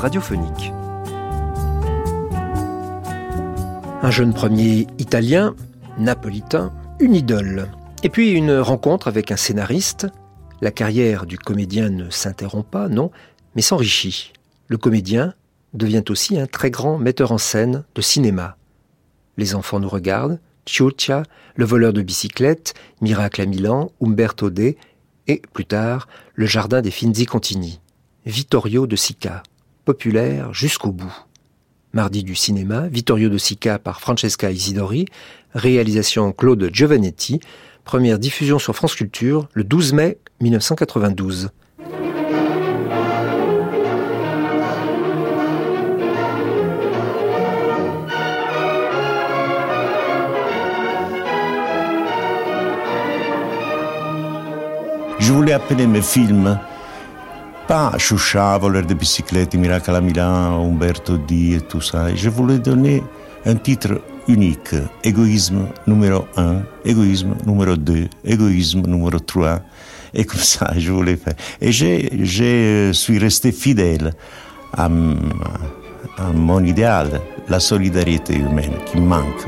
radiophonique. Un jeune premier italien, napolitain, une idole. Et puis une rencontre avec un scénariste. La carrière du comédien ne s'interrompt pas, non, mais s'enrichit. Le comédien, devient aussi un très grand metteur en scène de cinéma. Les enfants nous regardent, Ciuccia, Le voleur de bicyclette, Miracle à Milan, Umberto D, et, plus tard, Le jardin des Finzi Contini, Vittorio de Sica, populaire jusqu'au bout. Mardi du cinéma, Vittorio de Sica par Francesca Isidori, réalisation Claude Giovanetti, première diffusion sur France Culture le 12 mai 1992. Je voulais appeler mes films pas Choucha, voleur de bicyclette, Miracle à Umberto D et tout ça. Je voulais donner un titre unique. Égoïsme numéro 1, égoïsme numéro 2, égoïsme numéro 3. Et comme ça, je voulais faire. Et je suis resté fidèle à, à mon idéal, la solidarité humaine qui manque.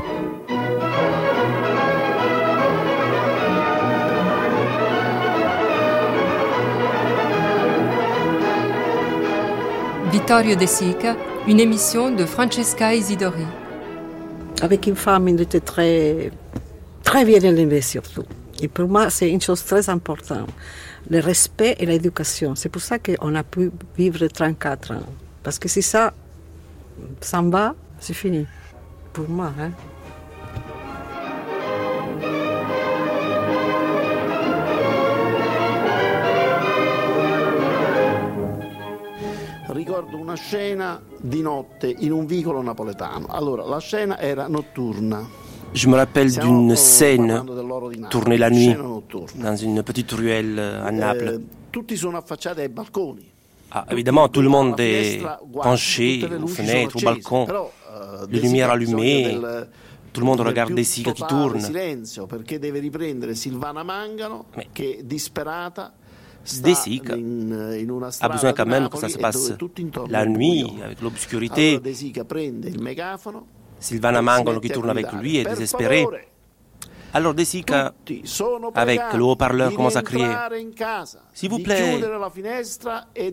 Vittorio De Sica, une émission de Francesca Isidori. Avec une femme, il était très, très bien élevé surtout. Et pour moi, c'est une chose très importante, le respect et l'éducation. C'est pour ça qu'on a pu vivre 34 ans. Parce que si ça s'en va, c'est fini. Pour moi. Hein. Una scena di notte in un vicolo napoletano. Allora, la scena era notturna. Je me rappelle d'une scène tournée la nuit dans une petite ruelle à Naples. Eh, tutti sono affacciati ai balconi. Ah, évidemment, tout le monde est penché aux fenêtres, au balcon, eh, les lumières allumées. Tout le monde regarde des cigars qui tournent. silenzio perché deve riprendere Silvana Mangano Mais... Desic a besoin quand même que ça se passe la nuit, avec l'obscurité. Silvana Mangano qui tourne avec lui est désespéré. Alors Desica, avec le haut-parleur, commence à crier S'il vous plaît,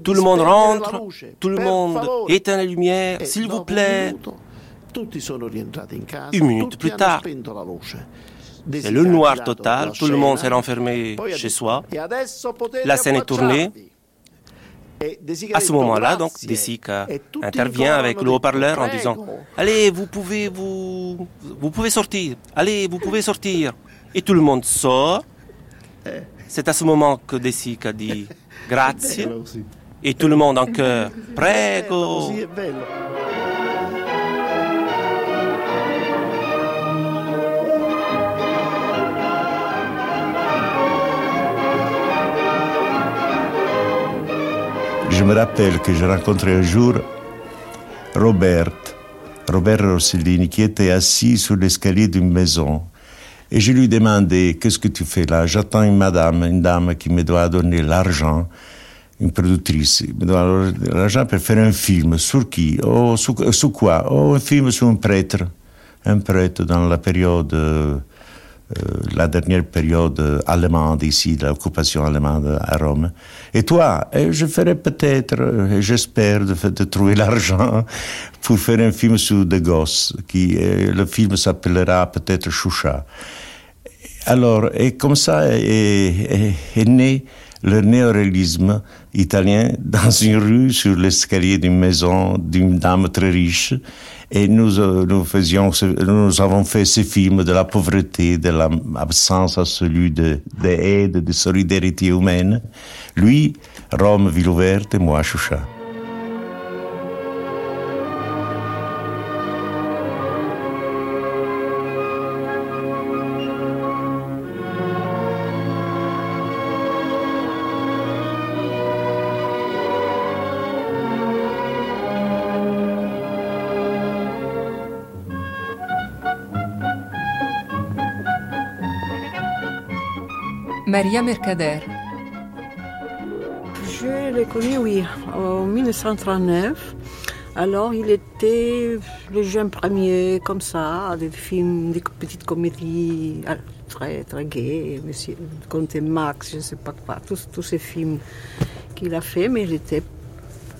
tout le monde rentre, tout le monde éteint les lumières, s'il vous plaît. Une minute plus tard, c'est le noir total, tout le monde s'est renfermé chez soi. La scène est tournée. À ce moment-là, donc, Desica intervient avec le haut-parleur en disant Allez, vous pouvez vous, vous pouvez sortir. Allez, vous pouvez sortir. Et tout le monde sort. C'est à ce moment que Desica dit Grazie. Et tout le monde en chœur Prego. Je me rappelle que j'ai rencontré un jour Robert, Robert Rossellini, qui était assis sur l'escalier d'une maison. Et je lui demandais Qu'est-ce que tu fais là? J'attends une madame, une dame qui me doit donner l'argent, une productrice, me doit l'argent pour faire un film. Sur qui? Oh, sur, sur, quoi? Oh, un film sur un prêtre. Un prêtre dans la période. Euh, la dernière période allemande ici, l'occupation allemande à Rome. Et toi, je ferai peut-être, j'espère, de, de, trouver l'argent pour faire un film sur des gosses, qui le film s'appellera peut-être Choucha. Alors, et comme ça est, né le néoréalisme italien dans une rue sur l'escalier d'une maison d'une dame très riche. Et nous, euh, nous faisions, nous avons fait ces films de la pauvreté, de l'absence absolue de, d'aide, de solidarité humaine. Lui, Rome, ville ouverte, et moi, Choucha. Maria Mercader. Je l'ai connu, oui, en 1939. Alors, il était le jeune premier, comme ça, des films, des petites comédies ah, très, très gaies, Monsieur Comte Max, je ne sais pas quoi, tous, tous ces films qu'il a fait, mais il était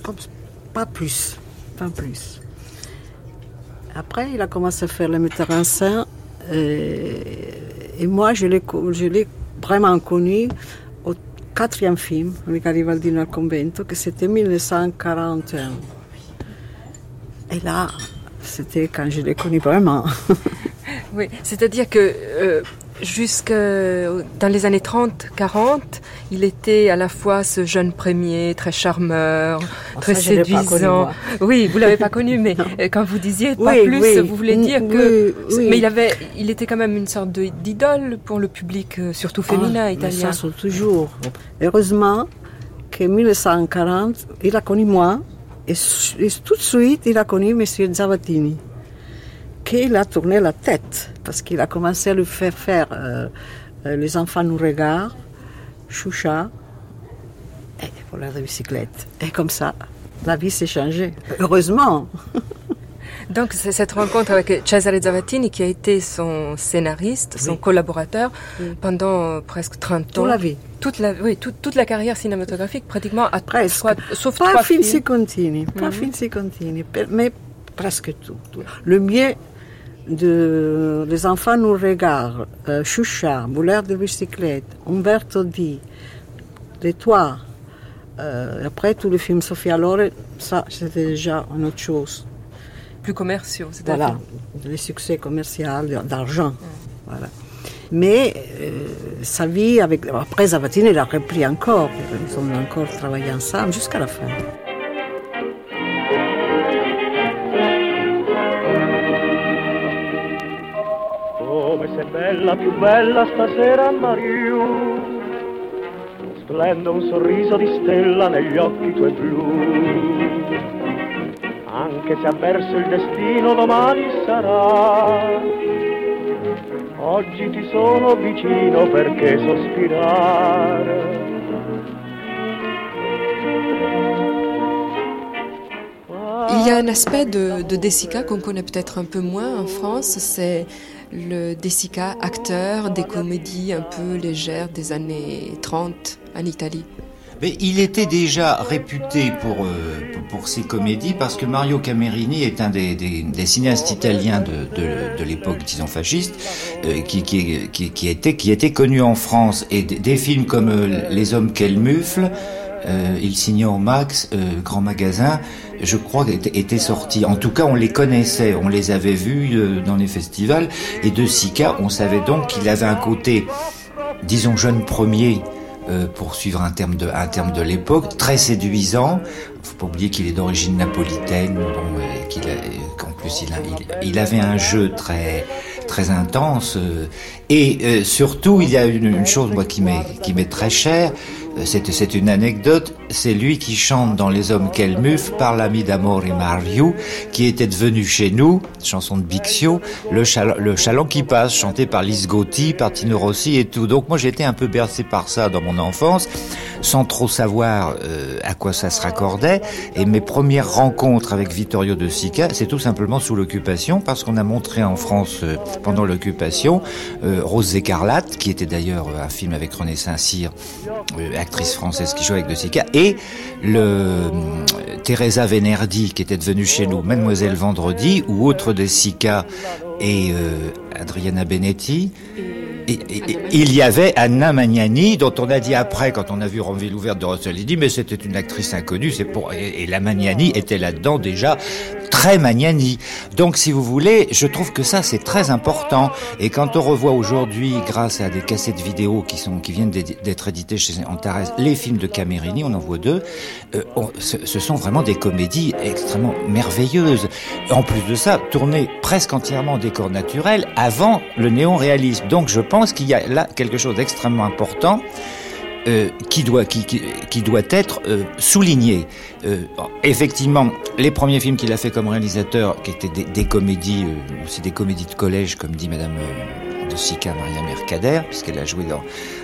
comme, pas plus, pas plus. Après, il a commencé à faire le metteur en scène, et, moi, je l'ai vraiment connu au quatrième film avec Garibaldino al convento, que c'était 1941. Et là, c'était quand je l'ai connu vraiment. oui, c'est-à-dire que euh, jusque dans les années 30-40, il était à la fois ce jeune premier, très charmeur, oh, très séduisant. oui, vous l'avez pas connu, mais quand vous disiez pas plus, vous voulez dire que. Mais il avait, il était quand même une sorte d'idole pour le public, euh, surtout féminin ah, italien. Ça, toujours. Heureusement qu'en 1940, il a connu moi, et, tout de suite, il a connu M. Zavattini qu'il a tourné la tête parce qu'il a commencé à lui faire faire euh, euh, Les enfants nous regardent, Choucha, et pour la bicyclette. Et comme ça, la vie s'est changée. Heureusement. Donc c'est cette rencontre avec Cesare Zavattini qui a été son scénariste, son collaborateur pendant presque 30 ans. Toute la vie. Toute la, oui, toute, la carrière cinématographique pratiquement à presque. sauf pas trois films. Si continue, pas mm si continue, mais presque tout, tout. Le mieux de Les enfants nous regardent, euh, Choucha, Boulard de bicyclette, Umberto Di, Les Toits. Euh, après, tous les films Sophia Loren, ça, c'était déjà une autre chose. Plus commerciaux, cest Voilà, les succès commerciaux, d'argent. Voilà. Mais euh, sa vie, avec, après Zavatine, il a repris encore. Ils ont encore travaillé ensemble jusqu'à la fin. Bella, più bella stasera Mariù. Splende un sorriso di stella negli occhi tuoi blu. Anche se avverso il destino domani sarà. Oggi ti sono vicino perché sospirare. Il y a un aspect de, de Dessica qu'on connaît peut-être un peu moins en France, c'est le Desica, acteur des comédies un peu légères des années 30 en Italie. Mais il était déjà réputé pour, euh, pour ses comédies parce que Mario Camerini est un des, des, cinéastes italiens de, de, l'époque, disons, fasciste, euh, qui, qui, qui, qui, était, qui était connu en France. Et des, films comme euh, Les hommes qu'elle mufle, Il signore Max, Grand Magasin, je crois, étaient sortis. En tout cas, on les connaissait, on les avait vus euh, dans les festivals. Et de Sika, on savait donc qu'il avait un côté, disons, jeune premier, euh, pour suivre un terme de, un terme de l'époque, très séduisant. Faut pas oublier qu'il est d'origine napolitaine, qu'il qu'en plus il, il, avait un jeu très très intense. Euh, et surtout, il y a une, une chose moi qui m'est qui m'est très chère, euh, c'est une anecdote, c'est lui qui chante dans Les Hommes qu'elle muffe par l'ami d'Amore et Mario, qui était devenu chez nous, chanson de Bixio, le, le chaland qui passe, chanté par Lise Gotti, par Tino Rossi et tout. Donc moi j'étais un peu bercé par ça dans mon enfance, sans trop savoir euh, à quoi ça se raccordait. Et mes premières rencontres avec Vittorio De Sica, c'est tout simplement sous l'occupation, parce qu'on a montré en France euh, pendant l'occupation Rose écarlate, qui était d'ailleurs un film avec René Saint-Cyr, actrice française qui joue avec De Sica, le euh, Teresa Venerdi qui était devenue chez nous Mademoiselle Vendredi, ou autre De Sica et euh, Adriana Benetti. Il y avait Anna Magnani, dont on a dit après, quand on a vu Ronville ouverte de Rossellini, mais c'était une actrice inconnue, c'est pour, et, la Magnani était là-dedans déjà très Magnani. Donc, si vous voulez, je trouve que ça, c'est très important. Et quand on revoit aujourd'hui, grâce à des cassettes vidéo qui sont, qui viennent d'être éditées chez Antares, les films de Camerini, on en voit deux, euh, ce, sont vraiment des comédies extrêmement merveilleuses. En plus de ça, tournées presque entièrement en décor naturel avant le néon-réalisme. Donc, je pense qu'il y a là quelque chose d'extrêmement important. Euh, qui, doit, être euh, souligné. Euh, effectivement, les premiers films qu'il a fait comme réalisateur, qui étaient des, comédies, aussi des comédies de collège, comme dit Madame de Sica, Maria Mercader, puisqu'elle a joué dans,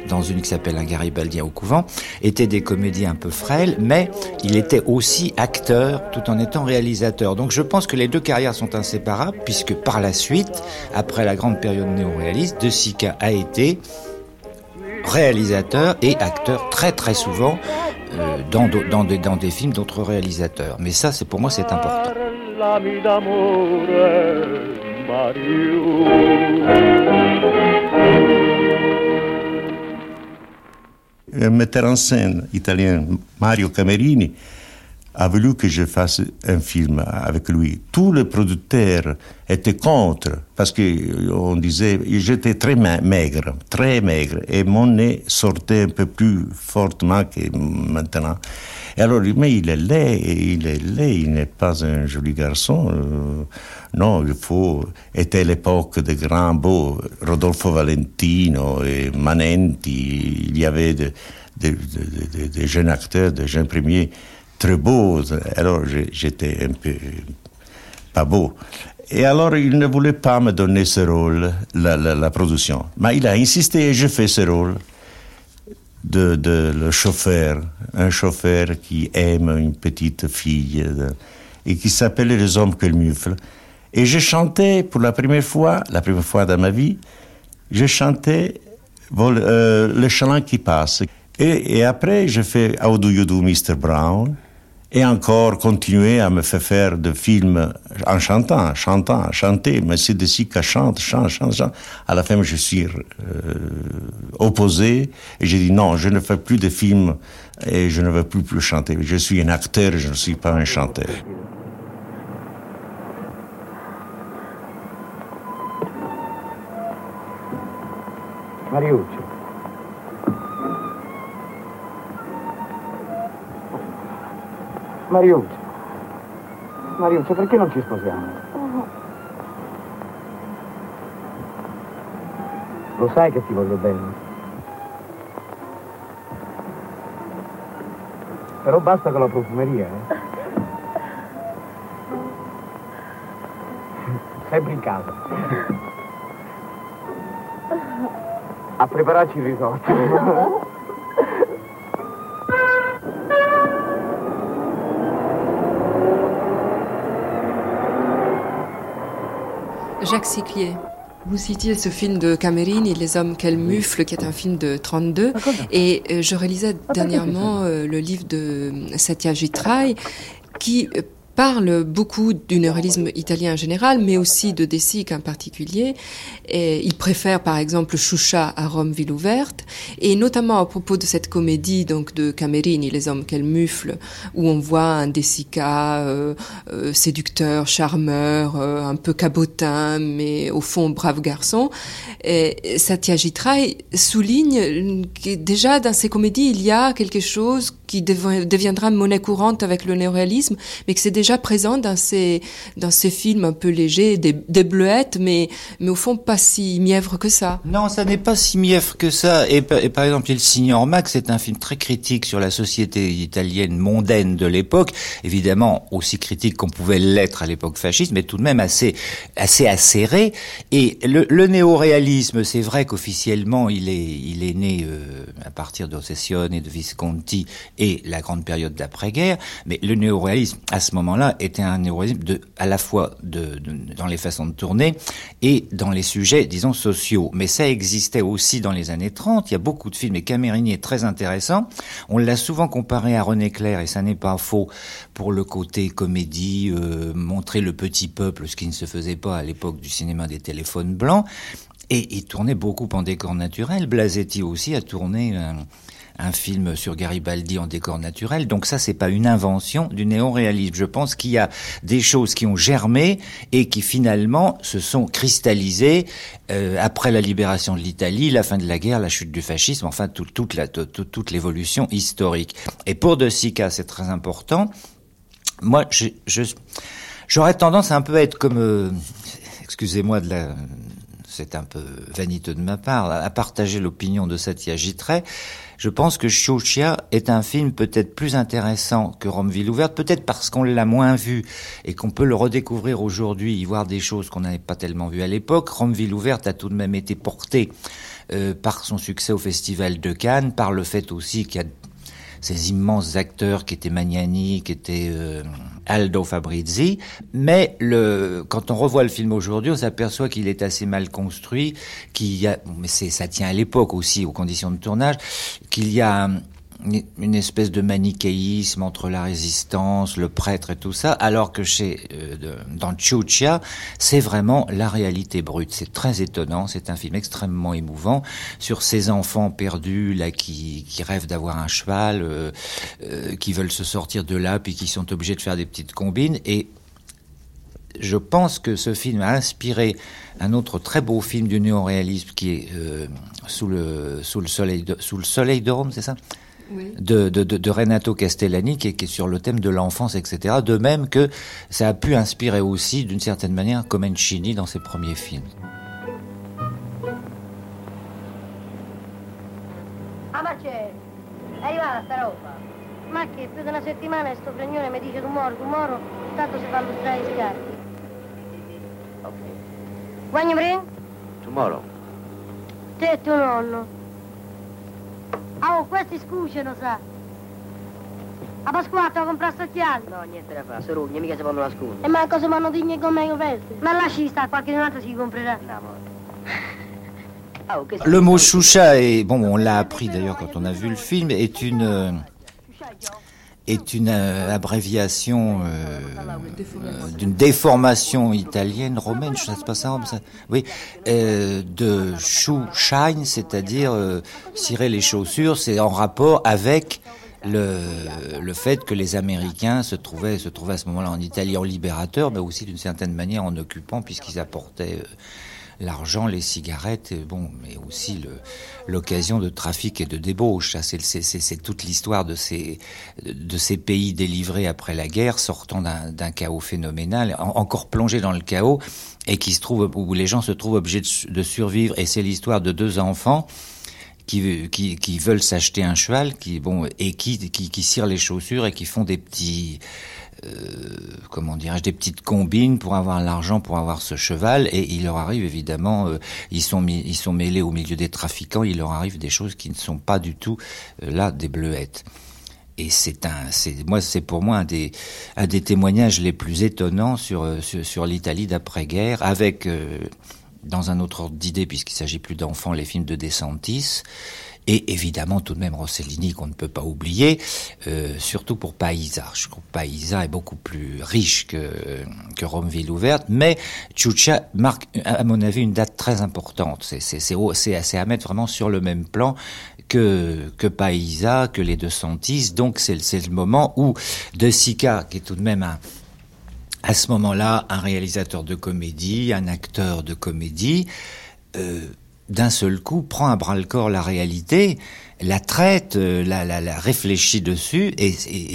dans une qui s'appelle Un Garibaldien au couvent, étaient des comédies un peu frêles, mais il était aussi acteur tout en étant réalisateur. Donc je pense que les deux carrières sont inséparables, puisque par la suite, après la grande période néo-réaliste, De Sica a été réalisateur et acteur très très souvent euh, dans, dans, des, dans des films d'autres réalisateurs. Mais ça, c'est pour moi, c'est important. Un metteur en scène italien, Mario Camerini, a voulu que je fasse un film avec lui. Tous les producteurs étaient contre parce que on disait j'étais très maigre, très maigre et mon nez sortait un peu plus fortement que maintenant. Et alors mais il est laid, il est laid, il n'est pas un joli garçon. Euh, non, il faut. Était l'époque des grands beaux, Rodolfo Valentino et Manenti. Il y avait des jeunes acteurs, des jeunes premiers très beau. Alors j'étais un peu pas beau. Et alors il ne voulait pas me donner ce rôle, la, production. Mais il a insisté et je fais ce rôle de, le chauffeur, un chauffeur qui aime une petite fille et qui s'appelle Les hommes que le mufle. Et je chantais pour la première fois, la première fois dans ma vie, je chantais euh, le chaland qui passe. Et, et, après, je fais How Do You Do, Mr. Brown et encore continuer à me faire faire des films en chantant, chantant, chanter, mais c'est de qu'à chante, chante, chante, chante. À la fin, je suis euh, opposé et j'ai dit non, je ne fais plus de films et je ne veux plus chanter. Je suis un acteur, je ne suis pas un chanteur. Mariuccio. Mariuccio, Mariuccio, perché non ci sposiamo? Lo sai che ti voglio bene. Però basta con la profumeria, eh? Sempre in casa. A prepararci il risotto. Jacques Siclier. Vous citiez ce film de Camerini, Les hommes qu'elle mufle, qui est un film de 32. Ah, et euh, je réalisais ah, dernièrement euh, le livre de Satya Jitrai, qui euh, parle beaucoup du néoréalisme italien en général, mais aussi de Dessic en particulier. Et il préfère par exemple Choucha à Rome ville ouverte, et notamment à propos de cette comédie donc de Camerini, Les hommes qu'elle mufle, où on voit un Dessica euh, euh, séducteur, charmeur, euh, un peu cabotin, mais au fond brave garçon. Et Satya Jitrai souligne que déjà dans ces comédies il y a quelque chose qui deviendra monnaie courante avec le néoréalisme, mais que c'est déjà présent dans ces dans ces films un peu légers, des, des bleuettes, mais mais au fond pas si mièvre que ça. Non, ça n'est pas si mièvre que ça. Et, par exemple, Il Signor Max, c'est un film très critique sur la société italienne mondaine de l'époque, évidemment aussi critique qu'on pouvait l'être à l'époque fasciste, mais tout de même assez assez acéré. Et le, le néoréalisme, c'est vrai qu'officiellement, il est il est né euh, à partir d'Ossessione et de Visconti et la grande période d'après-guerre, mais le néoréalisme à ce était un néoréalisme à la fois dans les façons de tourner et dans les sujets, disons, sociaux. Mais ça existait aussi dans les années 30. Il y a beaucoup de films et Camerini est très intéressant. On l'a souvent comparé à René Clair et ça n'est pas faux pour le côté comédie, euh, montrer le petit peuple, ce qui ne se faisait pas à l'époque du cinéma des téléphones blancs. Et il tournait beaucoup en décor naturel. Blasetti aussi a tourné film sur Garibaldi en décor naturel. Donc ça, c'est pas une invention du néo-réalisme. Je pense qu'il y a des choses qui ont germé et qui finalement se sont cristallisées euh, après la libération de l'Italie, la fin de la guerre, la chute du fascisme, enfin toute la toute l'évolution historique. Et pour De Sica, c'est très important. Moi, je, j'aurais tendance à un peu être comme, euh, excusez-moi de la c'est un peu vaniteux de ma part, à partager l'opinion de Satya Gitray, je pense que Chouchia est un film peut-être plus intéressant que Romeville ouverte, peut-être parce qu'on l'a moins vu et qu'on peut le redécouvrir aujourd'hui, y voir des choses qu'on n'avait pas tellement vues à l'époque. Romeville ouverte a tout de même été porté euh, par son succès au Festival de Cannes, par le fait aussi qu'il y a ces immenses acteurs qui étaient Magnani, qui étaient euh, Aldo Fabrizi. Mais le, quand on revoit le film aujourd'hui, on s'aperçoit qu'il est assez mal construit, qu'il y a, mais ça tient à l'époque aussi, aux conditions de tournage, qu'il y a une espèce de manichéisme entre la résistance, le prêtre et tout ça, alors que chez euh, dans Chucha, c'est vraiment la réalité brute. C'est très étonnant. C'est un film extrêmement émouvant sur ces enfants perdus là qui, rêvent d'avoir un cheval, euh, euh, qui veulent se sortir de là, puis qui sont obligés de faire des petites combines. Et je pense que ce film a inspiré un autre très beau film du néo-réalisme qui est sous le sous le soleil de, sous le soleil de Rome, c'est ça? De, de, de, Renato Castellani qui est, qui est, sur le thème de l'enfance, etc. De même que ça a pu inspirer aussi, d'une certaine manière, Comencini dans ses premiers films. Ah ma c'è? È arrivata sta roba? Ma che più di una settimana sto fregnone mi dice tu moro, tu moro, tanto si fa lustrare i scarti. Ok. Quando mi Tomorrow. Te e tuo nonno. Ah, oh, questi scucciano, sa. A Pasquato ho comprato occhiali. No, niente da fare, sorugne, mica si fanno nascondere. E manco se vanno digni con me veste. Ma lasci sta, qualche altro si comprerà. No, ah, oh, Le mot choucha, et bon, on l'a appris d'ailleurs quand on a vu le film, est une euh, est une euh, abréviation euh, euh, d'une déformation italienne, romaine, je sais pas ça, oui, euh, de shoe shine, c'est-à-dire cirer les chaussures, c'est en rapport avec le, le fait que les Américains se trouvaient, se trouvaient à ce moment-là en Italie en libérateur, mais aussi d'une certaine manière en occupant, puisqu'ils apportaient l'argent, les cigarettes, bon, mais aussi l'occasion de trafic et de débauche. C'est toute l'histoire de ces, de ces pays délivrés après la guerre, sortant d'un chaos phénoménal, encore plongés dans le chaos, et qui se trouve où les gens se trouvent obligés de, survivre. Et c'est l'histoire de deux enfants. Qui, qui, qui veulent s'acheter un cheval, qui bon et qui, qui qui cirent les chaussures et qui font des petits comment dirais-je, des petites combines pour avoir l'argent pour avoir ce cheval. Et il leur arrive évidemment, euh, ils sont ils sont mêlés au milieu des trafiquants. Il leur arrive des choses qui ne sont pas du tout euh, là des bleuettes. Et c'est un, c'est moi, c'est pour moi un des, un des témoignages les plus étonnants sur sur, l'Italie d'après-guerre, avec dans un autre ordre d'idée, puisqu'il s'agit plus d'enfants, les films de Desantis, et évidemment tout de même Rossellini qu'on ne peut pas oublier, euh, surtout pour Paisa. Je trouve Paisa est beaucoup plus riche que, que Romeville ouverte, mais Chucha marque à mon avis une date très importante. C'est à mettre vraiment sur le même plan que que Paisa, que les deux Santis. Donc c'est le moment où De Sica, qui est tout de même un à ce moment-là un réalisateur de comédie, un acteur de comédie. Euh, d'un seul coup, prend à bras le corps la réalité, la traite, euh, la, réfléchit dessus, et,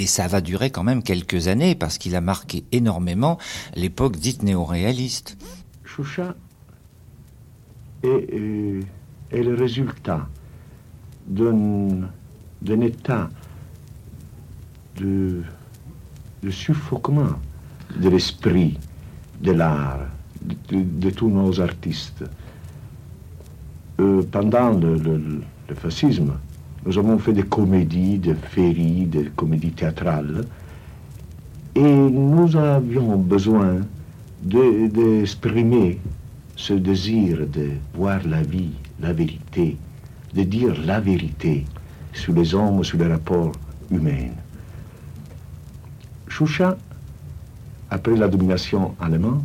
ça va durer quand même quelques années, parce qu'il a marqué énormément l'époque dite néo-réaliste. Choucha est, euh, le résultat d'un état de, de suffoquement de l'esprit, de l'art, de tous nos artistes. Euh, pendant le, fascisme, nous avons fait des comédies, des féeries, des comédies théâtrales, et nous avions besoin d'exprimer ce désir de voir la vie, la vérité, de dire la vérité sur les hommes, sur les rapports humains. Choucha, après la domination allemande,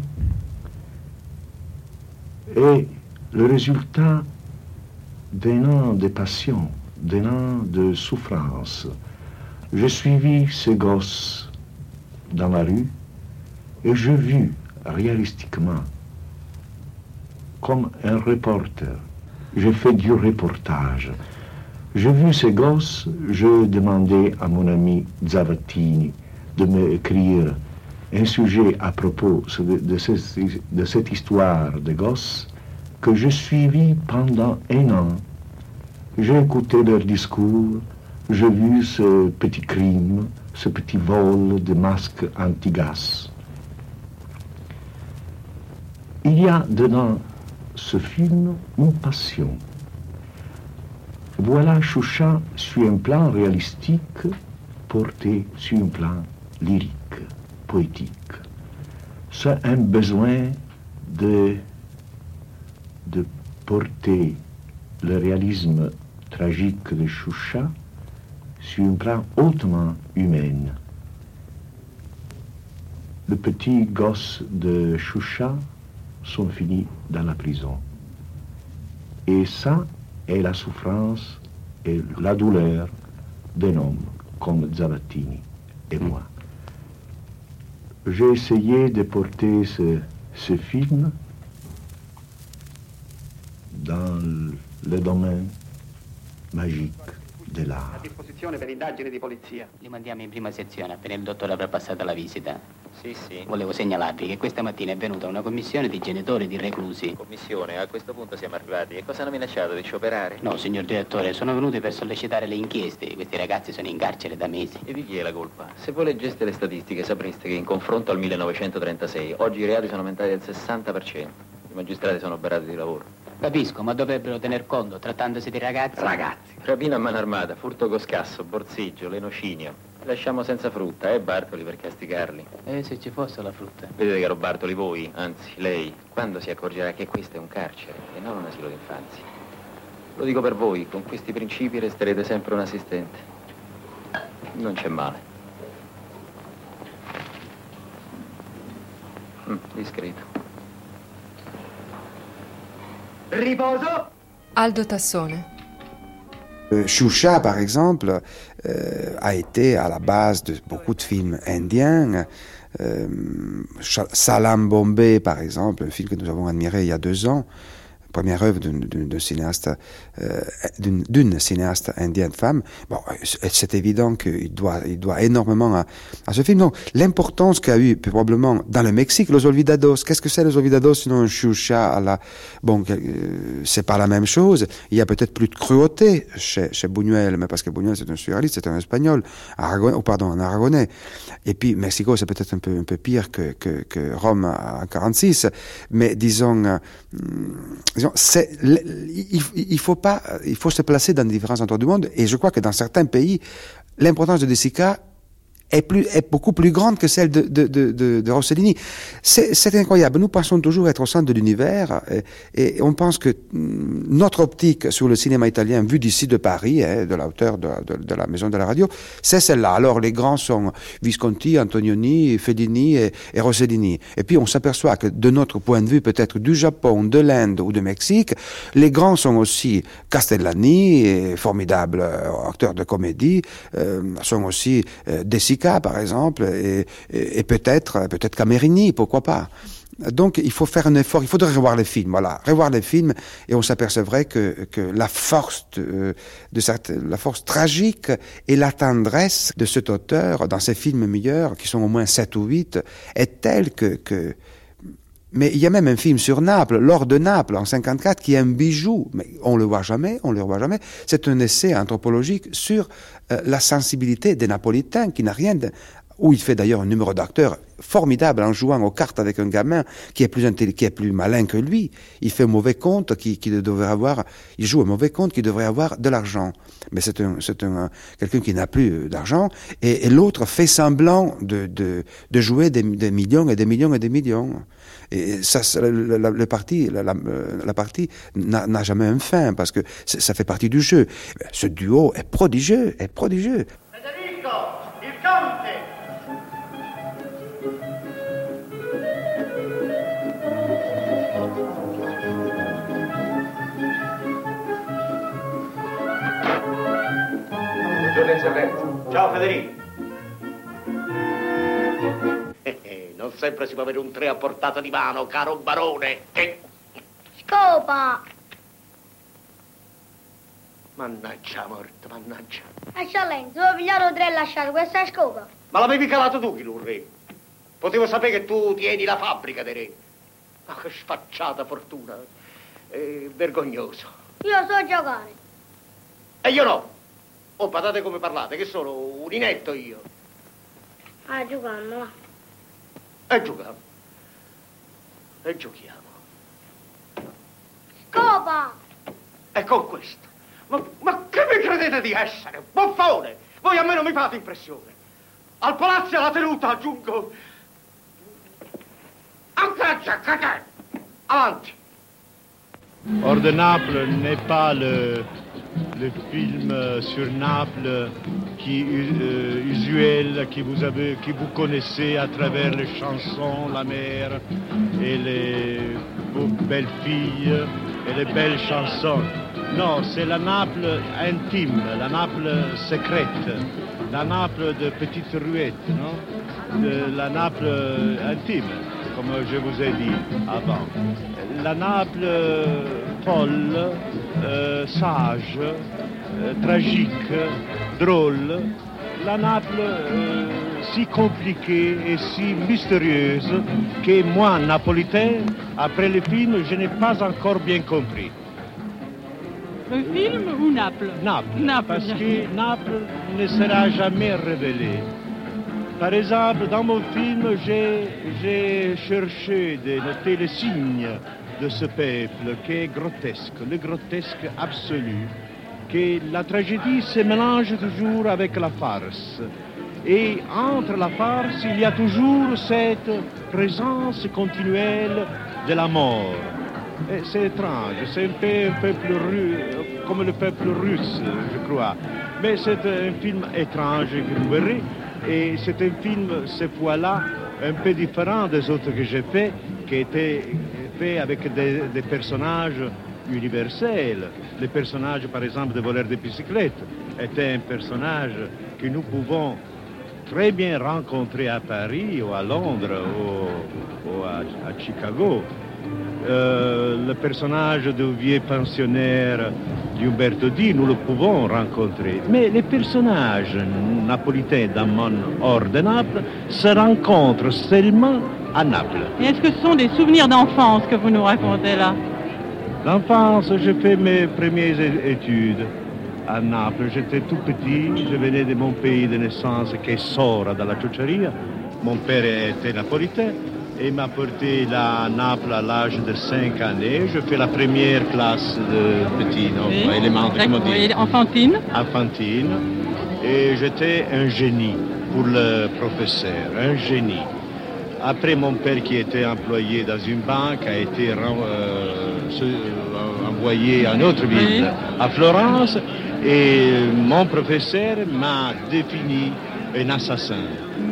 est le résultat d'un an de passion, d'un an de souffrance. J'ai suivi ces gosses dans la rue et j'ai vu réalistiquement, comme un reporter, j'ai fait du reportage. J'ai vu ces gosses, je demandais à mon ami Zavattini de me écrire un sujet à propos de, de, cette histoire de gosses que je suivis pendant un an. J'ai écouté leurs discours, j'ai vu ce petit crime, ce petit vol de masques anti-gaz. Il y a dedans ce film une passion. Voilà Choucha sur un plan réalistique porté sur un plan lyrique, poétique. C'est un besoin de, de porter le réalisme tragique de Choucha sur un plan hautement humain. Le petit gosse de Choucha sont finis dans la prison. Et ça est la souffrance et la douleur d'un homme comme Zavattini et moi. J'ai essayé de porter ce film dans le domaine magique dell'A. A disposizione per indagini di polizia. Li mandiamo in prima sezione appena il dottore avrà passato la visita. Sì, sì. Volevo segnalarvi che questa mattina è venuta una commissione di genitori di reclusi. Commissione? A questo punto siamo arrivati. E cosa hanno minacciato di scioperare? No, signor direttore, sono venuti per sollecitare le inchieste. Questi ragazzi sono in carcere da mesi. E di chi è la colpa? Se voi leggeste le statistiche sapreste che in confronto al 1936 oggi i reati sono aumentati del 60%. I magistrati sono oberati di lavoro. Capisco, ma dovrebbero tener conto, trattandosi di ragazzi. Ragazzi. Rapina a mano armata, furto coscasso, borsiggio, lenocinio. Lasciamo senza frutta, eh, Bartoli, per castigarli. Eh, se ci fosse la frutta. Vedete, caro Bartoli, voi, anzi, lei, quando si accorgerà che questo è un carcere e non un asilo d'infanzia? Lo dico per voi, con questi principi resterete sempre un assistente. Non c'è male. Mm, discreto. Riposo? Aldo Tassone. Euh, Choucha, par exemple, euh, a été à la base de beaucoup de films indiens. Euh, Salam Bombay, par exemple, un film que nous avons admiré il y a deux ans, première œuvre d'une cinéaste, euh, d'une cinéaste indienne femme. Bon, c'est évident qu'il doit, il doit énormément à, à ce film. Donc, l'importance qu'a eu probablement dans le Mexique, Los Olvidados. Qu'est-ce que c'est Los Olvidados sinon un choucha à la, bon, euh, c'est pas la même chose. Il y a peut-être plus de cruauté chez, chez Buñuel, mais parce que Buñuel c'est un surréaliste, c'est un espagnol, Aragon, ou pardon, un aragonais. Et puis, Mexico, c'est peut-être un peu, un peu pire que, que, que Rome en 46. Mais disons, euh, disons c'est, il, il, faut pas, il faut se placer dans différents endroits du monde. Et je crois que dans certains pays, l'importance de Desica est, plus, est beaucoup plus grande que celle de, de, de, de Rossellini. C'est incroyable. Nous pensons toujours être au centre de l'univers et, et, on pense que mm, notre optique sur le cinéma italien vu d'ici de Paris, hein, de la hauteur de, de, la maison de la radio, c'est celle-là. Alors les grands sont Visconti, Antonioni, Fellini et, et Rossellini. Et puis on s'aperçoit que de notre point de vue, peut-être du Japon, de l'Inde ou du Mexique, les grands sont aussi Castellani, formidable euh, acteur de comédie, euh, sont aussi euh, par exemple, et, peut-être peut-être Camerini, pourquoi pas. Donc, il faut faire un effort. Il faudrait revoir les films, voilà, revoir les films, et on s'apercevrait que, que la force de, la force tragique et la tendresse de cet auteur dans ses films meilleurs, qui sont au moins sept ou huit, est telle que, que mais il y a même un film sur Naples, L'or de Naples, en 54, qui est un bijou, mais on le voit jamais, on le voit jamais. C'est un essai anthropologique sur euh, la sensibilité des Napolitains, qui n'a rien de, où il fait d'ailleurs un numéro d'acteur formidable en jouant aux cartes avec un gamin qui est plus qui est plus malin que lui. Il fait un mauvais compte qui, qui devrait avoir, il joue un mauvais compte qui devrait avoir de l'argent. Mais c'est un, c'est un, quelqu'un qui n'a plus d'argent et, l'autre fait semblant de, de, de jouer des, millions et des millions et des millions. Et ça, le, parti, la, la, euh, la partie n'a jamais un fin parce que ça fait partie du jeu. Ce duo est prodigieux, est prodigieux. Federico, il conte. Ciao Federico. Non sempre si può avere un tre a portata di mano, caro barone. Eh. Scopa! Mannaggia morto, mannaggia. Eccellenza, devo pigliare tre e lasciare questa scopa. Ma l'avevi calato tu, Chilurri? Potevo sapere che tu tieni la fabbrica dei re. Ma che sfacciata fortuna. È vergognoso. Io so giocare. E io no. Oh, patate come parlate, che sono un inetto io. Ah, giocando. E giochiamo. E giochiamo. Scopa! E con questo. Ma, ma che mi credete di essere? Buffone! Voi a me non mi fate impressione. Al palazzo alla tenuta aggiungo... Ancraggia, cacà! Avanti! Hors de Naples n'est pas le, le film sur Naples qui euh, usuel que vous avez, que vous connaissez à travers les chansons, la mer et les beaux, belles filles et les belles chansons. Non, c'est la Naples intime, la Naples secrète, la Naples de petites ruettes, non? La Naples intime, comme je vous ai dit avant. La Naples folle, euh, sage, euh, tragique, drôle, la Naples euh, si compliquée et si mystérieuse que moi, napolitain, après le film, je n'ai pas encore bien compris. Le film ou Naples? Naples. Naples. Parce que Naples ne sera jamais révélé. Par exemple, dans mon film, j'ai cherché de noter les signes de ce peuple qui est grotesque, le grotesque absolu, que la tragédie se mélange toujours avec la farce. Et entre la farce, il y a toujours cette présence continuelle de la mort. C'est étrange, c'est un peu un peuple comme le peuple russe, je crois. Mais c'est un film étrange que vous verrez. Et c'est un film, cette fois-là, un peu différent des autres que j'ai fait, qui était fait avec des, personnages universels. Les personnages, par exemple, de voleurs de bicyclettes était un personnage que nous pouvons très bien rencontrer à Paris ou à Londres ou, à, Chicago. Euh, le personnage du vieux pensionnaire d'Umberto Di, nous le pouvons rencontrer. Mais les personnages napolitains dans mon hors de Naples se rencontrent seulement à Naples. Est-ce que ce sont des souvenirs d'enfance que vous nous racontez là? L'enfance, j'ai fait mes premières études à Naples. J'étais tout petit, je venais de mon pays de naissance qui est Sora, dans la Ciociaria. Mon père était napolitain et m'a porté à Naples à l'âge de 5 années. Je fais la première classe de petit, non, oui. élémentaire, comment dire Enfantine. Enfantine. Et j'étais un génie pour le professeur, un génie. Après, mon père, qui était employé dans une banque, a été euh, envoyé à une autre ville, oui. à Florence, et mon professeur m'a défini un assassin,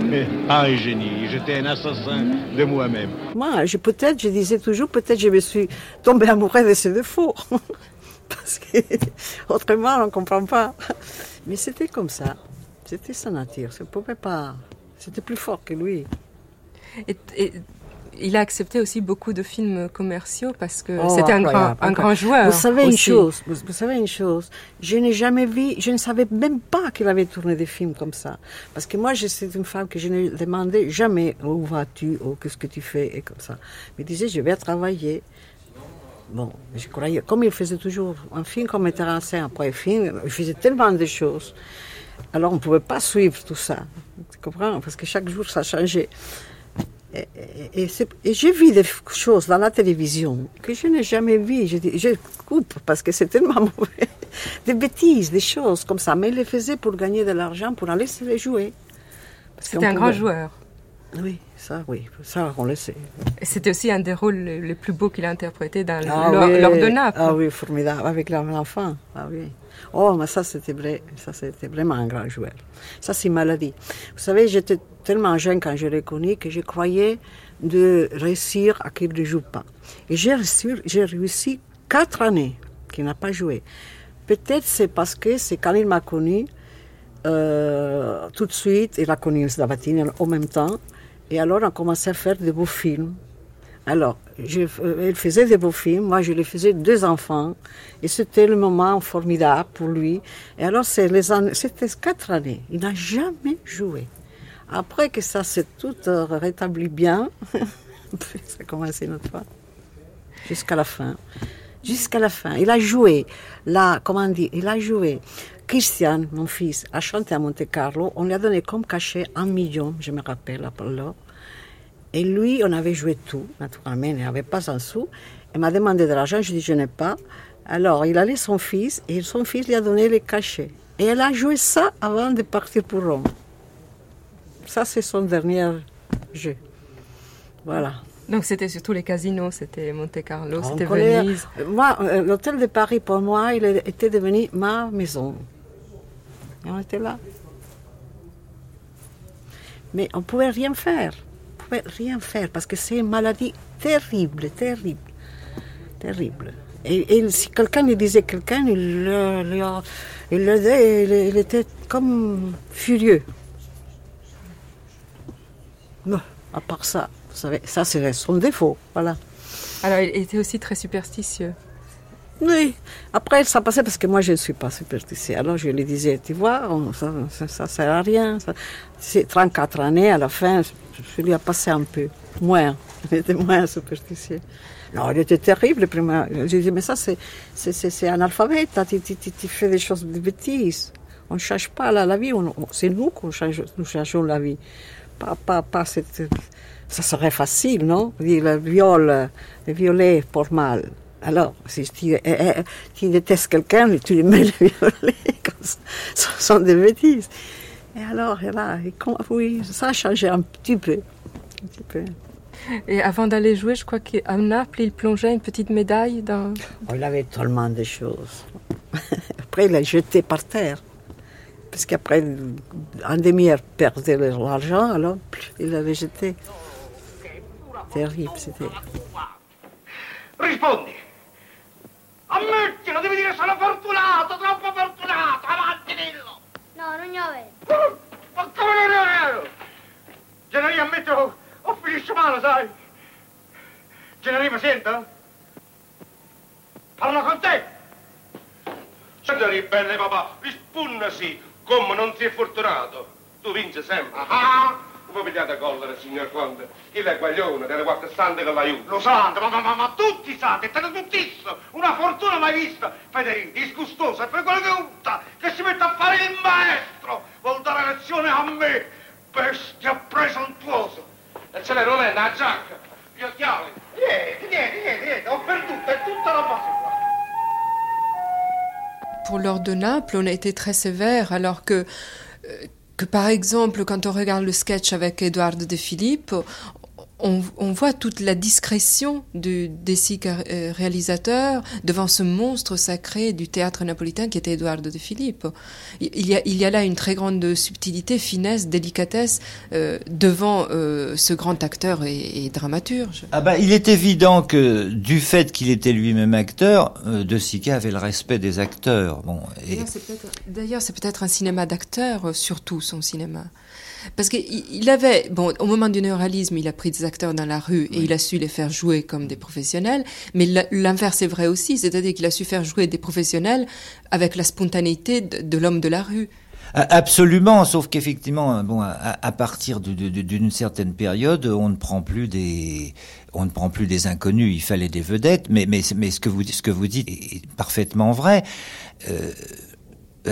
mais pas un génie. J'étais un assassin de moi-même. Moi, je, peut-être, je disais toujours, peut-être je me suis tombé amoureux de ses défauts. Parce que autrement, on ne comprend pas. Mais c'était comme ça. C'était sa nature. Ça pouvait pas. C'était plus fort que lui. Et, et, il a accepté aussi beaucoup de films commerciaux parce que oh, c'était un, grand, un grand joueur. Vous savez aussi. une chose, vous, vous, savez une chose, je n'ai jamais vu, je ne savais même pas qu'il avait tourné des films comme ça. Parce que moi, c'est une femme que je ne demandais jamais où vas-tu, ou qu'est-ce que tu fais, et comme ça. Il disait, je vais travailler. Bon, je croyais, comme il faisait toujours un film comme metteur en scène après film, il faisait tellement de choses. Alors on ne pouvait pas suivre tout ça. Tu comprends? Parce que chaque jour, ça changeait. Et, et, j'ai vu des choses dans la télévision que je n'ai jamais vues. Je, je, coupe parce que c'est tellement mauvais. Des bêtises, des choses comme ça. Mais il les faisait pour gagner de l'argent, pour aller se les jouer. C'était un pouvait... grand joueur. Oui, ça, oui, ça, on le sait. C'était aussi un des rôles les plus beaux qu'il a interprété dans ah, l'or oui. de Naples. Ah oui, formidable, avec l'enfant. Ah oui. Oh, mais ça, c'était vrai, ça, c'était vraiment un grand joueur. Ça, c'est maladie. Vous savez, j'étais tellement jeune quand je l'ai connu que je croyais de réussir à qu'il ne joue pas. Et j'ai réussi, j'ai réussi quatre années qu'il n'a pas joué. Peut-être c'est parce que c'est quand il m'a connu euh, tout de suite, il a connu Sdavatini en même temps. Et alors, on a commencé à faire de beaux films. Alors, je, euh, il faisait des beaux films, moi je lui faisais deux enfants, et c'était le moment formidable pour lui. Et alors, c'était quatre années, il n'a jamais joué. Après que ça s'est tout euh, rétabli bien, ça a commencé une autre fois, jusqu'à la fin. Jusqu'à la fin. Il a joué, là, comment dire, il a joué. Christian, mon fils, a chanté à Monte Carlo. On lui a donné comme cachet un million, je me rappelle, alors. Et lui, on avait joué tout, naturellement, il n'avait pas un sou. Il m'a demandé de l'argent, je dis je n'ai pas. Alors, il allait son fils et son fils lui a donné les cachets. Et elle a joué ça avant de partir pour Rome. Ça, c'est son dernier jeu. Voilà. Donc c'était surtout les casinos, c'était Monte Carlo, c'était Venise. Moi, euh, l'hôtel de Paris, pour moi, il était devenu ma maison. Et on était là. Mais on ne pouvait rien faire rien faire parce que c'est une maladie terrible, terrible, terrible. Et, si quelqu'un lui disait quelqu'un, il, il, il, était comme furieux. Non, à part ça, vous savez, ça c'est son défaut, voilà. Alors il était aussi très superstitieux. Oui. Après, ça passait parce que moi, je ne suis pas superstitieux. Alors, je lui disais, tu vois, ça ne sert à rien. C'est 34 années, à la fin, je lui ai passé un peu. Moins. Il moins superstitieux. Non, il était terrible, prima. Je disais, mais ça, c'est un alphabet. Tu, tu, fais des choses de bêtises. On ne change pas la, vie. C'est nous change, nous changeons la vie. Pas, pas, pas ça serait facile, non? Le viol, le violer pour mal. Alors, si tu, eh, eh, tu détestes quelqu'un, tu lui mets le violet, ça. ce sont des bêtises. Et alors, là, oui, ça a changé un petit peu. Un petit peu. Et avant d'aller jouer, je crois qu'à Naples, il plongeait une petite médaille dans... Oh, il avait tellement de choses. Après, il l'a jeté par terre. Parce qu'après, un demi-heure perdait l'argent, alors il l'avait jeté. Terrible, c'était. Rispondi Ammettilo, devi dire sono fortunato, troppo fortunato. Avanti, dillo. No, non glielo vedo. Ma come non è vero? Generi, ammetto, ho finisce male, sai. Generi, mi sento? Parlo con te. Generi, bene papà, rispunnasi, come non si è fortunato. Tu vinci sempre. Ah voi pigliate collera, signor Conte. Il è guaglione delle quattro sante che l'aiuta. Lo santo, ma, ma, ma, ma tutti santi, te ne tuttissimo. Una fortuna mai vista. Federico, disgustosa, per quello che unta, che si mette a fare il maestro. Vuol dare lezione a me. Bestia presuntuoso. E ce l'è non è una giacca, gli occhiali. Niente, niente, niente, niente, ho perduto, è tutta la base qua. Pour l'ordre de Naples, on a été très sévère, alors que euh, que par exemple, quand on regarde le sketch avec Edouard de Philippe, on, voit toute la discrétion du, des six euh, réalisateurs devant ce monstre sacré du théâtre napolitain qui était Eduardo de Philippe. Il y a, il y a là une très grande subtilité, finesse, délicatesse euh, devant euh, ce grand acteur et, dramaturge. Ah bah, il est évident que du fait qu'il était lui-même acteur, De Sica avait le respect des acteurs. Bon, D'ailleurs, c'est peut-être un cinéma d'acteurs, surtout son cinéma. Parce qu'il avait, bon, au moment du néoralisme, il a pris des acteurs dans la rue et il a su les faire jouer comme des professionnels. Mais l'inverse est vrai aussi, c'est-à-dire qu'il a su faire jouer des professionnels avec la spontanéité de, l'homme de la rue. Absolument, sauf qu'effectivement, bon, à, partir d'une certaine période, on ne prend plus des, on ne prend plus des inconnus. Il fallait des vedettes, mais mais mais ce que vous ce que vous dites est parfaitement vrai. Euh,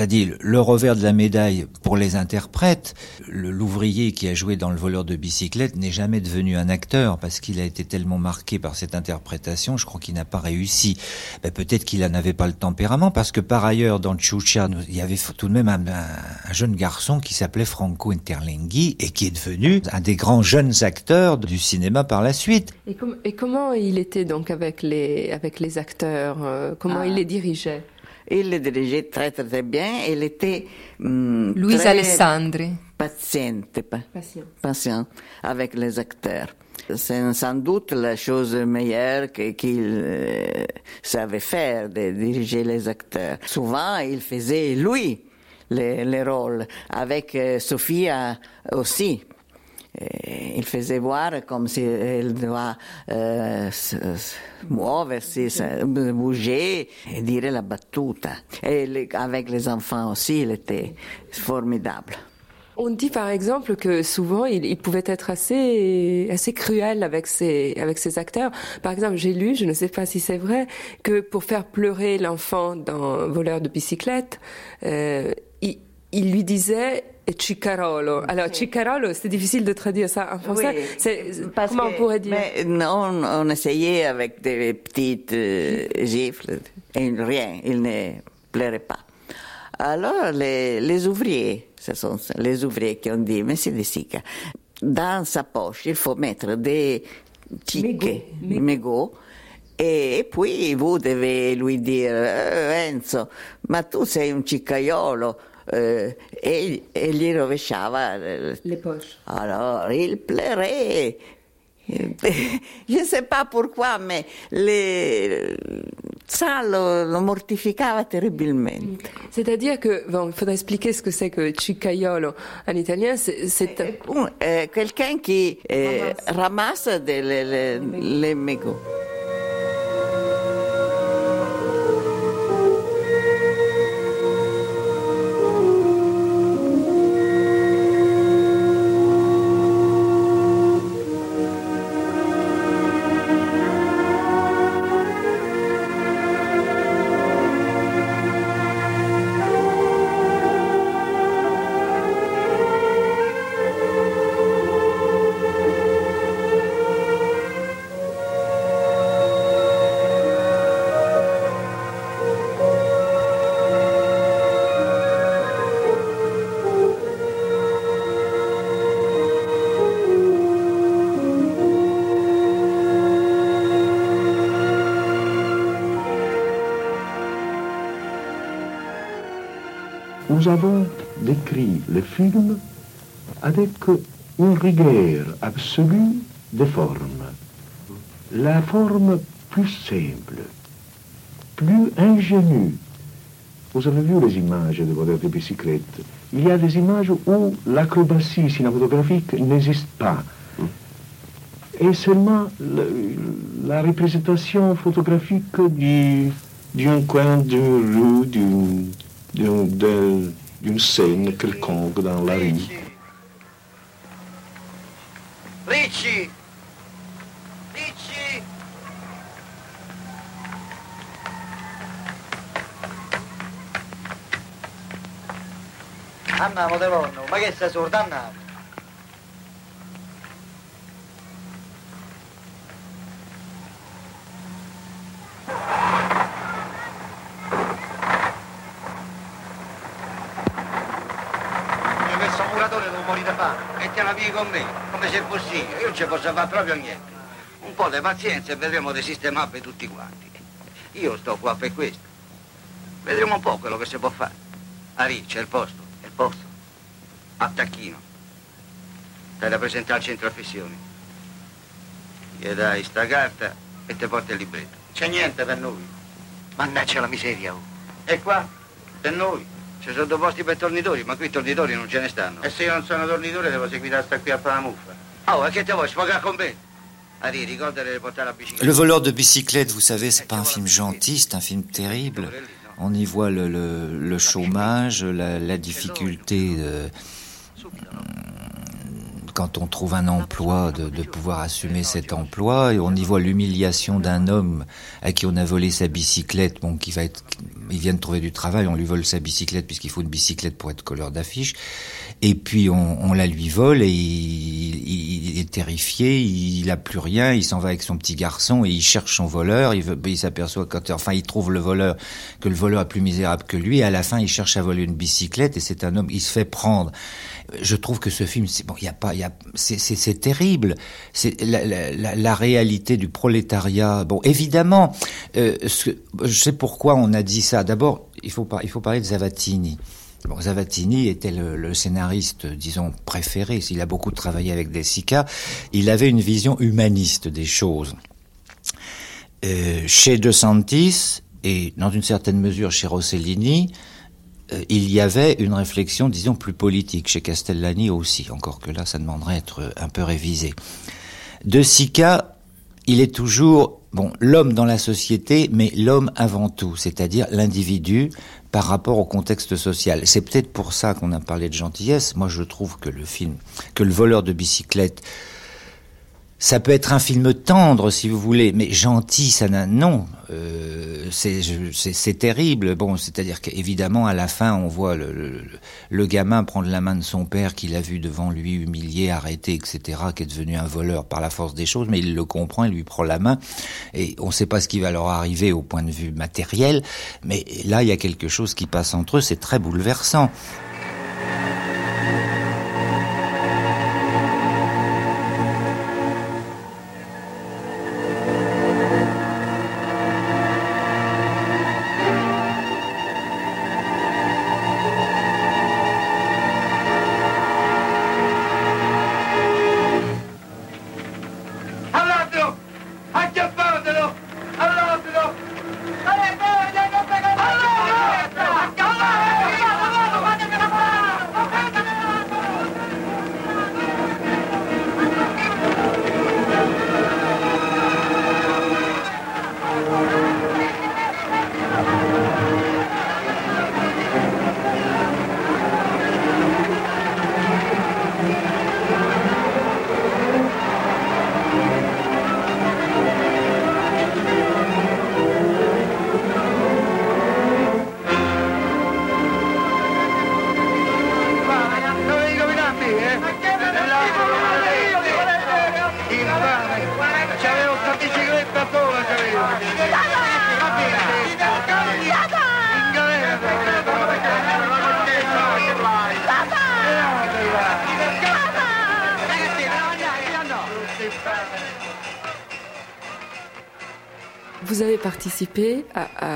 dit le revers de la médaille pour les interprètes, l'ouvrier qui a joué dans le voleur de bicyclette n'est jamais devenu un acteur parce qu'il a été tellement marqué par cette interprétation, je crois qu'il n'a pas réussi. Ben, Peut-être qu'il n'avait pas le tempérament parce que par ailleurs dans Chucha, il y avait tout de même un, jeune garçon qui s'appelait Franco Interlinghi et qui est devenu un des grands jeunes acteurs du cinéma par la suite. Et, et comment il était donc avec les, avec les acteurs euh, Comment ah. il les dirigeait? Il le dirigeait très très bien. Il était hum, Louise Alessandri. Patiente, patient. patient avec les acteurs. C'est sans doute la chose meilleure qu'il euh, savait faire, de diriger les acteurs. Souvent, il faisait lui les, les rôles. Avec euh, Sophia aussi. Il faisait voir comme si elle doit euh, se, se bouger et dire la battuta. Et avec les enfants aussi, il était formidable. On dit par exemple que souvent il, il, pouvait être assez assez cruel avec ses avec ses acteurs. Par exemple, j'ai lu, je ne sais pas si c'est vrai, que pour faire pleurer l'enfant dans Voleur de bicyclette, euh, il, lui disait Cicarolo. Alors, Cicarolo, c'est difficile de traduire ça en français. Oui, c'est, comment que, on pourrait dire? mais Non, on essayait avec des petites euh, gifles et rien, il ne pleurait pas. Alors, les, les ouvriers, ce sont les ouvriers qui ont dit, Monsieur De Sica, dans sa poche, il faut mettre des tickets, mégots, e poi vous devez lui dire, Enzo, ma tu sei un ciccaiolo, eh, e, e, gli rovesciava le poche. Alors, il pleurait. Je ne sais pas pourquoi, mais les... ça le, le, mortificava terribilmente. C'est-à-dire que, bon, il faudrait expliquer ce que c'est que ciccaiolo en italien. C'est, euh, quelqu'un qui ramasse, ramasse des, les, les, les mégots. Film avec une rigueur absolue des formes. La forme plus simple, plus ingénue. Vous avez vu les images de voleurs de bicyclette? Il y a des images où l'acrobatie cinématographique n'existe pas. Et seulement le, la représentation photographique d'un coin d'une rue, d'une d'une un, scène quelconque dans la rue. Ricci! Ricci! Andiamo, Devorno, ma che sei? Andiamo. Con me, come se fossi io. Io non ci posso fare proprio niente. Un po' di pazienza e vedremo di sistemarvi tutti quanti. Io sto qua per questo. Vedremo un po' quello che si può fare. Ari, c'è il posto. È il posto. Attacchino. Stai da presentare al centro affissioni. Gli dai sta carta e ti porta il libretto. C'è niente per noi. Mannaggia la miseria, oh. E qua? Per noi. Ci sono due posti per tornitori, ma qui tornitori non ce ne stanno. E se io non sono tornitore devo seguire sta qui a fare la muffa. Oh, e che te vuoi, sfogare con me? Le voleur de bicyclette, vous savez, c'est pas un film gentil, c'est un film terrible. On y voit le, le, le chômage, la, la difficulté de, quand on trouve un emploi, de, de, pouvoir assumer cet emploi. Et on y voit l'humiliation d'un homme à qui on a volé sa bicyclette, bon, qui va être, il vient de trouver du travail, on lui vole sa bicyclette puisqu'il faut une bicyclette pour être colleur d'affiche. Et puis on, on, la lui vole et il, il est terrifié, il a plus rien, il s'en va avec son petit garçon et il cherche son voleur. Il, il s'aperçoit quand, enfin, il trouve le voleur que le voleur est plus misérable que lui. Et à la fin, il cherche à voler une bicyclette et c'est un homme, il se fait prendre. Je trouve que ce film, c'est bon, il y a pas, il c'est terrible. C'est la, la, réalité du prolétariat. Bon, évidemment, euh, je sais pourquoi on a dit ça. D'abord, il faut il faut parler de Zavatini. Bon, Zavatini était le, scénariste, disons, préféré. S'il a beaucoup travaillé avec De Sica, il avait une vision humaniste des choses. Euh, chez De Santis et dans une certaine mesure chez Rossellini, il y avait une réflexion, disons, plus politique chez Castellani aussi, encore que là, ça demanderait être un peu révisé. De Sica, il est toujours, bon, l'homme dans la société, mais l'homme avant tout, c'est-à-dire l'individu par rapport au contexte social. C'est peut-être pour ça qu'on a parlé de gentillesse. Moi, je trouve que le film, que le voleur de bicyclette, ça peut être un film tendre, si vous voulez, mais gentil, ça n'a non. Euh, c'est terrible. Bon, c'est-à-dire qu'évidemment, à la fin, on voit le, le, gamin prendre la main de son père qu'il a vu devant lui, humilié, arrêté, etc., qui est devenu un voleur par la force des choses, mais il le comprend, il lui prend la main, et on ne sait pas ce qui va leur arriver au point de vue matériel, mais là, il y a quelque chose qui passe entre eux, c'est très bouleversant.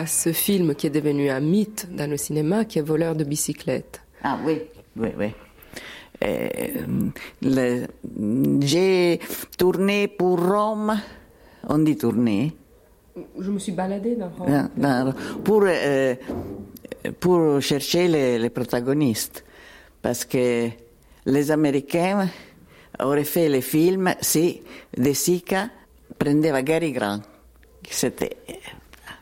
À, ce film qui est devenu un mythe dans le cinéma, qui est Voleur de bicyclette. Ah oui, oui, oui. Euh, j'ai tourné pour Rome. On dit tourné Je me suis baladée dans Rome. Ah, pour, euh, pour chercher les, les, protagonistes. Parce que les Américains auraient fait le film si De Sica prendeva Gary Grant. C'était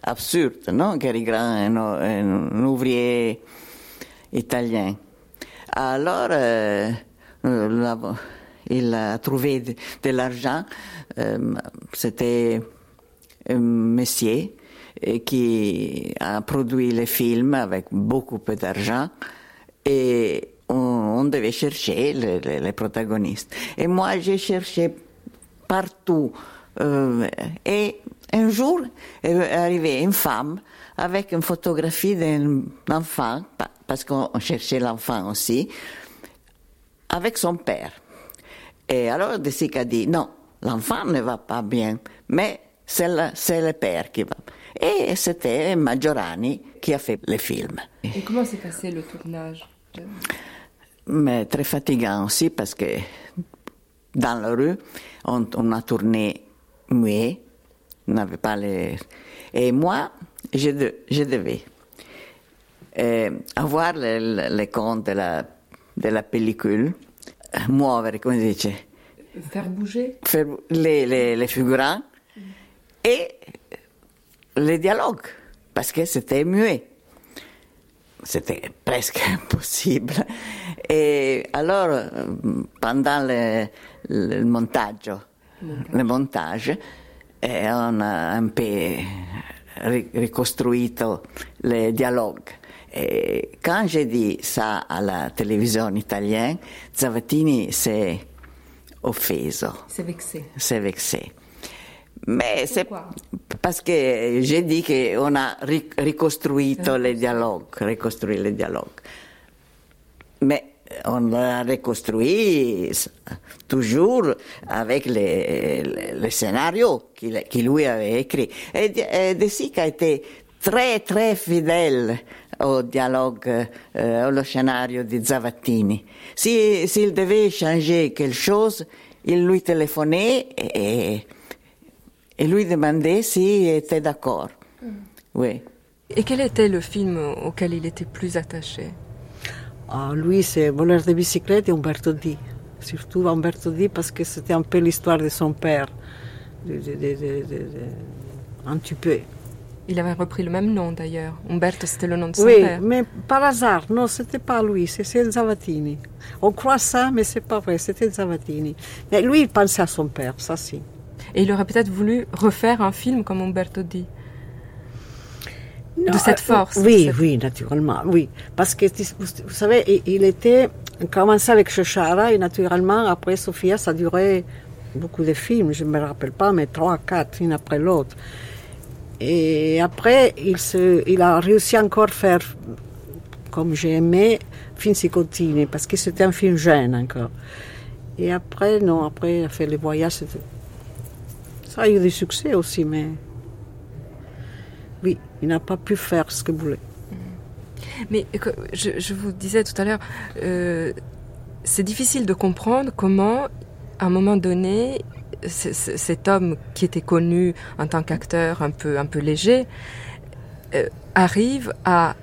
absurde, non Gary Grant est un, ouvrier italien. Alors, euh, il a trouvé de, l'argent. Euh, c'était un monsieur qui a produit les films avec beaucoup d'argent et on, devait chercher les, protagonistes. Et moi, j'ai cherché partout. Euh, et un jour est arrivée une femme avec une photographie d'un enfant, parce qu'on cherchait l'enfant aussi, avec son père. Et alors Desica a dit, non, l'enfant ne va pas bien, mais c'est le, père qui va. Et c'était Maggiorani qui a fait le film. Et comment s'est passé le tournage? Mais Très fatigant aussi parce que dans la rue, on, on a tourné muet, n'avait pas les... Et moi, je, devais euh, avoir les, comptes de la, de la pellicule, muovere, come si dice? Faire bouger? Faire les, les, les figurants et les dialogues, parce que c'était muet. C'était presque impossible. Et alors, pendant le, le montage, le montage e on a un peu ricostruito les dialogues. Et quand j'ai dit ça à la télévision italienne, Zavattini s'est offeso. C'est vexé. C'est vexé. Mais c'est parce que j'ai dit qu'on a ricostruito les dialogues, reconstruit les dialogues. Mais on l'a reconstruit toujours avec les, scénarios qu'il lui avait écrits. Et, et De Sica était très très fidèle au dialogue, euh, au scénario di Zavattini. S'il si, devait changer quelque chose, il lui téléphonait et, et lui demandait s'il était d'accord. Mm. Oui. Et quel était le film auquel il était plus attaché? Ah, Lui, c'est Voleur de bicyclette et Umberto Di. Surtout Umberto Di parce que c'était un peu l'histoire de son père, de, un petit peu. Il avait repris le même nom d'ailleurs. Umberto, c'était le nom de son oui, père. Oui, mais par hasard. Non, c'était pas lui, c'est Zavatini. On croit ça, mais c'est pas vrai, c'était Zavatini. Mais lui, il pensait à son père, ça si. Et il aurait peut-être voulu refaire un film comme Umberto dit de cette euh, force. Oui, oui, naturellement, oui. Parce que, vous, savez, il était commencé avec Shoshara et naturellement, après Sofia, ça durait beaucoup de films, je ne me rappelle pas, mais trois, quatre, une après l'autre. Et après, il, se, il a réussi encore à faire, comme j'ai aimé, Finzi Contini, parce que c'était un film jeune encore. Et après, non, après, il a fait les voyages. Ça a eu du succès aussi, mais il n'a pas pu faire ce qu'il voulait. Mais je, vous disais tout à l'heure, euh, c'est difficile de comprendre comment, à un moment donné, cet homme qui était connu en tant qu'acteur un peu, un peu léger euh, arrive à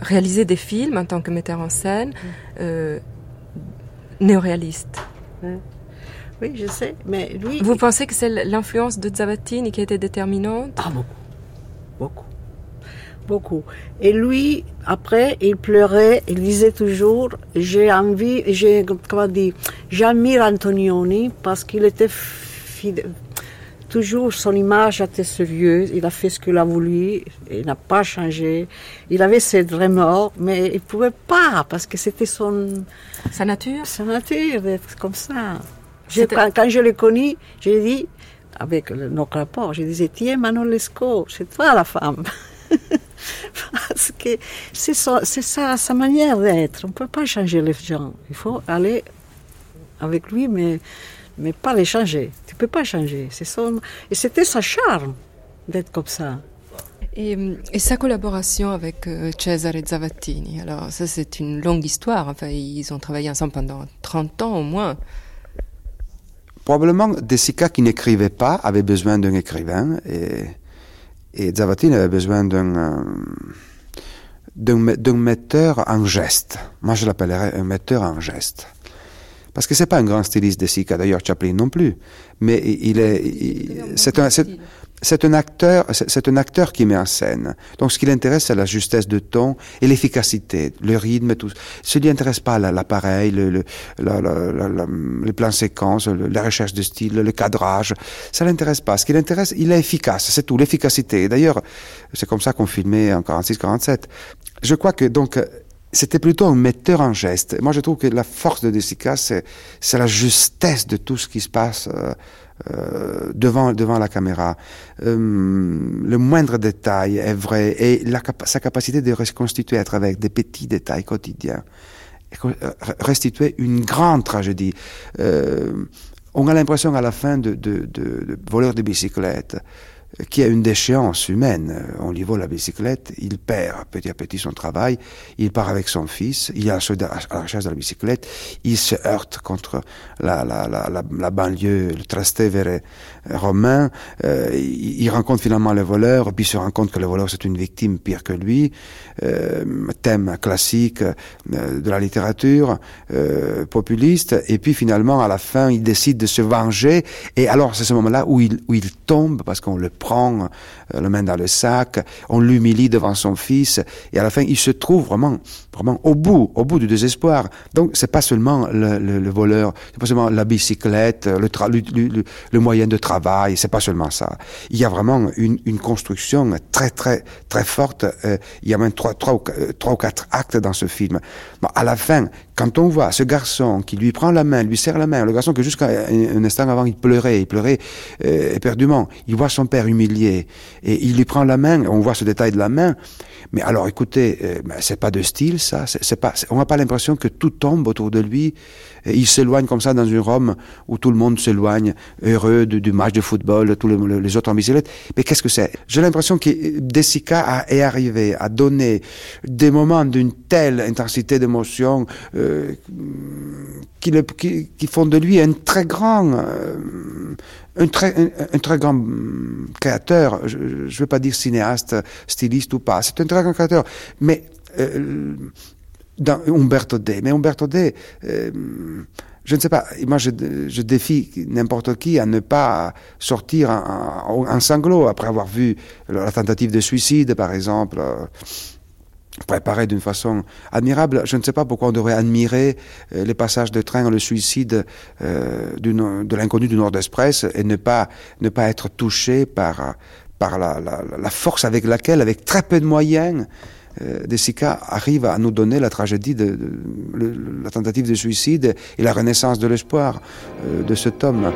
réaliser des films en tant que metteur en scène mm. euh, néoréalistes. Oui, je sais, mais lui... Vous pensez que c'est l'influence de Zavatini qui a été déterminante? Ah, beaucoup. Beaucoup. Beaucoup. Et lui, après, il pleurait, il disait toujours, j'ai envie, j'ai, comment dire, j'admire Antonioni parce qu'il était toujours son image était sérieuse, il a fait ce qu'il a voulu, il n'a pas changé, il avait ses remords, mais il pouvait pas parce que c'était son... Sa nature Sa nature d'être comme ça. Quand, je l'ai connu, j'ai dit, avec notre rapport, je disais, tiens, Manon Lescaut, c'est toi la femme. Parce que c'est ça, sa manière d'être. On ne peut pas changer les gens. Il faut aller avec lui, mais, mais pas les changer. Tu ne peux pas changer. Son... Et c'était sa charme d'être comme ça. Et, sa collaboration avec euh, Cesare Zavattini, alors ça c'est une longue histoire, ils ont travaillé ensemble pendant 30 ans au moins. Probablement, De Sica qui n'écrivait pas avait besoin d'un écrivain et, et Zavattini avait besoin d'un euh, d'un metteur en geste. Moi, je l'appellerais un metteur en geste. Parce que c'est pas un grand styliste de Sica, d'ailleurs Chaplin non plus, mais il est, c'est un, c'est un acteur, c'est un acteur qui met en scène. Donc, ce qui l'intéresse, c'est la justesse de ton et l'efficacité, le rythme, tout. Ce qui l'intéresse pas l'appareil, le, le, le, plan séquence, la recherche de style, le cadrage. Ça l'intéresse pas. Ce qui l'intéresse, il est efficace. C'est tout, l'efficacité. D'ailleurs, c'est comme ça qu'on filmait en 46-47. Je crois que, donc, c'était plutôt un metteur en geste. Moi, je trouve que la force de Desica, c'est, la justesse de tout ce qui se passe euh, euh devant, devant la caméra. Euh, le moindre détail est vrai et sa capacité de reconstituer à travers des petits détails quotidiens, euh, restituer une grande tragédie. Euh, on a l'impression à la fin de, de, de, de voleur de bicyclette qui a une déchéance humaine. On lui vole la bicyclette, il perd petit à petit son travail, il part avec son fils, il est à la recherche de la bicyclette, il se heurte contre la, la, la, la, banlieue, le Trastevere romain, euh, il, rencontre finalement le voleur, puis il se rend compte que le voleur c'est une victime pire que lui, euh, thème classique euh, de la littérature euh, populiste, et puis finalement à la fin il décide de se venger, et alors c'est ce moment-là où il, où il tombe parce qu'on le prend euh, le main dans le sac, on l'humilie devant son fils, et à la fin, il se trouve vraiment, vraiment au bout, au bout du désespoir. Donc, c'est pas seulement le, le, le voleur, c'est pas seulement la bicyclette, le, moyen de travail, c'est pas seulement ça. Il y a vraiment une, une construction très, très, très forte. Euh, il y a même trois, trois, ou, euh, trois ou quatre actes dans ce film. Bon, à la fin, quand on voit ce garçon qui lui prend la main, lui serre la main, le garçon que jusqu'à un, instant avant il pleurait, il pleurait euh, éperdument, il voit son père humilié et il lui prend la main, on voit ce détail de la main. Mais alors, écoutez, euh, ben, c'est pas de style ça, c'est pas, on n'a pas l'impression que tout tombe autour de lui. Il s'éloigne comme ça dans une Rome où tout le monde s'éloigne, heureux du, match de football, tous les, autres en bicyclette. Mais qu'est-ce que c'est? J'ai l'impression que Desica est arrivé à donner des moments d'une telle intensité d'émotion. Euh, euh, qui, qui, font de lui un très grand euh, un très, un, très grand mm, créateur, je ne veux pas dire cinéaste, styliste ou pas, c'est un très grand créateur, mais euh, dans Umberto D. Mais Umberto D, euh, je ne sais pas, moi je, je défie n'importe qui à ne pas sortir en, en, sanglot après avoir vu la tentative de suicide, par exemple. Préparé d'une façon admirable. Je ne sais pas pourquoi on devrait admirer euh, les passages de train, le suicide euh, de l'inconnu du Nord Express et ne pas ne pas être touché par par la, la, la force avec laquelle, avec très peu de moyens, euh, Desica arrive à nous donner la tragédie de, la tentative de suicide et la renaissance de l'espoir euh, de cet homme.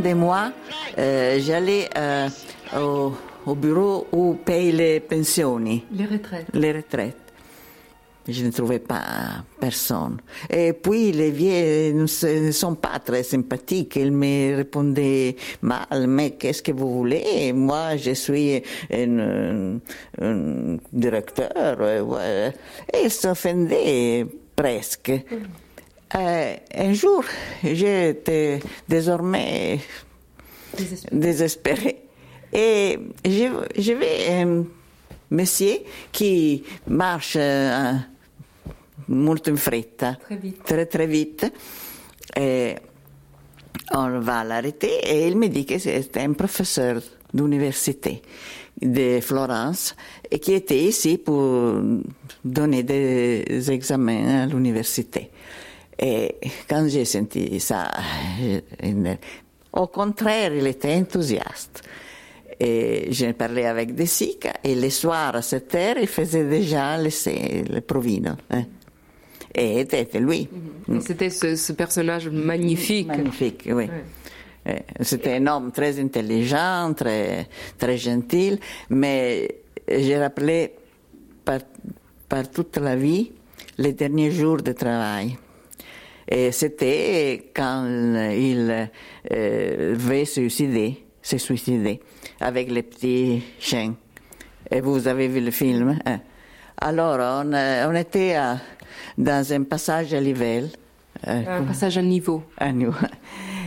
Des mois, euh, j'allais euh, au, au, bureau où paye les pensions. Les retraites. Les retraites. Je ne trouvais pas personne. Et puis les vieux ne sont pas très sympathiques. Ils me répondaient mal, mais qu'est-ce que vous voulez? Moi, je suis un, un directeur. Et ils s'offendaient presque. Euh, un jour, j'étais désormais désespéré. Et je, vais un monsieur qui marche euh, molto in fretta, très vite. Très, très vite. Et on va l'arrêter et il me dit que c'était un professeur d'université de Florence et qui était ici pour donner des examens à l'université. Et quand j'ai senti ça, au contraire, il était enthousiaste. Et j'ai parlé avec Desica et le soir à 7 heures, il faisait déjà le, le provino. Hein. Et c'était lui. C'était ce, ce, personnage magnifique. Magnifique, oui. C'était un homme très intelligent, très, très gentil, mais j'ai rappelé par, par toute la vie les derniers jours de travail. Et c'était quand il euh, veut suicider, se suicider avec les petits chiens. Et vous avez vu le film hein? Alors, on, on était à, dans un passage à l'hiver. un passage à niveau. À niveau.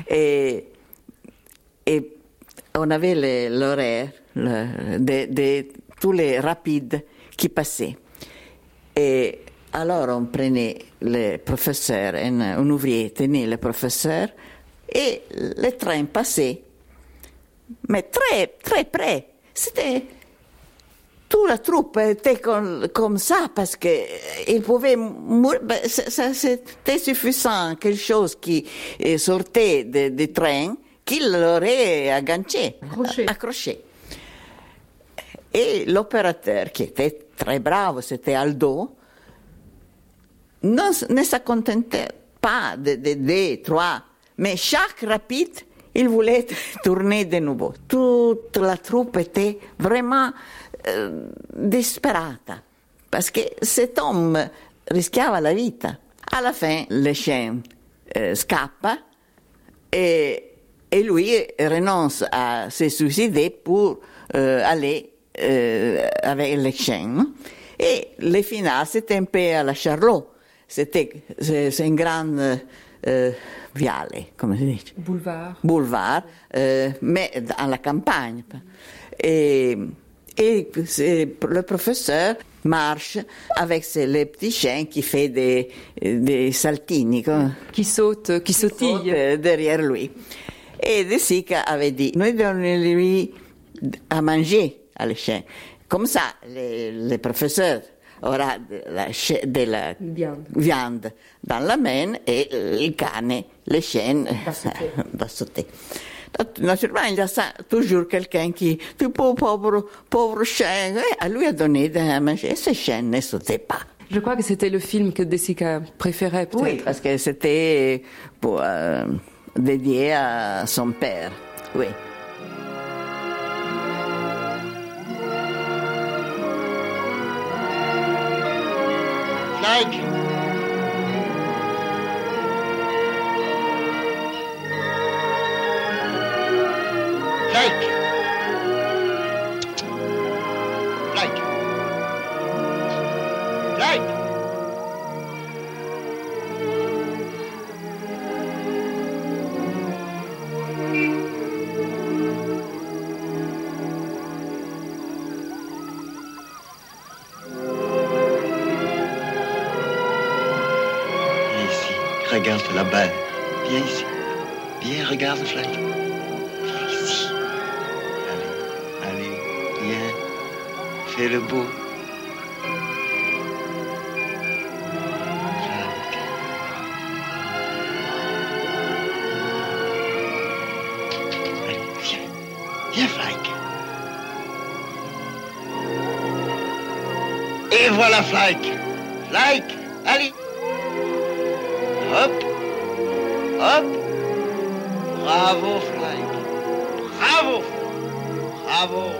Et, et on avait l'horaire de, de tous les rapides qui passaient. Et alors on prenait le professeur, un, un ouvrier tenait le professeur et le train passait, mais très, très près. C'était toute la troupe était comme, comme ça parce qu'il pouvait mourir. C'était suffisant, quelque chose qui sortait du de train, qu'il l'aurait agganché, accroché. accroché. Et l'opérateur, qui était très bravo, c'était Aldo, non, ne se contentait pas de, deux, trois, mais chaque rapide, il voulait tourner de nouveau. Toute la troupe était vraiment euh, disperata, parce que cet homme risquait la vie. À la fin, le chien euh, scappa et, et, lui renonce à se suicider pour euh, aller euh, avec le chien. Et le final, c'était un peu à la Charlot c'était c'est une grande euh, viale, come si dice? Boulevard. Boulevard, euh, mais dans la campagne. Et, et le professeur marche avec ses, les petits chiens qui fait des, des saltini. Qui sautent, qui, qui sautillent. derrière lui. Et De Sica avait dit, noi donnons-lui à manger à les chiens. Comme ça, les, les professeurs aura de la, de la viande. viande. dans la main et le cane, les chiens da sauter. Naturellement, il y a ça, toujours quelqu'un qui, tu pauvre, pauvre chien, à lui a donné à manger, et ce chien ne sautait pas. Je crois que c'était le film que Desica préférait, peut-être. Oui, parce que c'était pour, euh, dédié à son père. Oui. Nike. Nike. Regarde là-bas. Viens ici. Viens, regarde, Flack. Viens ici. Allez, allez, viens. Fais le beau. Allez, viens. Viens, Flack. Et voilà Flack. Flack, bravo,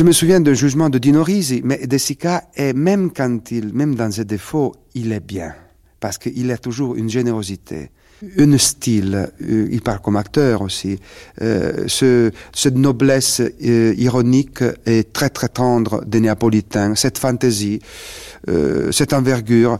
Je me souviens d'un jugement de Dino Risi, mais De Sica, et même quand il, même dans ses défauts, il est bien. Parce qu'il a toujours une générosité, un style, euh, il parle comme acteur aussi, euh, ce, cette noblesse euh, ironique et très très tendre des Néapolitains, cette fantaisie, cette envergure.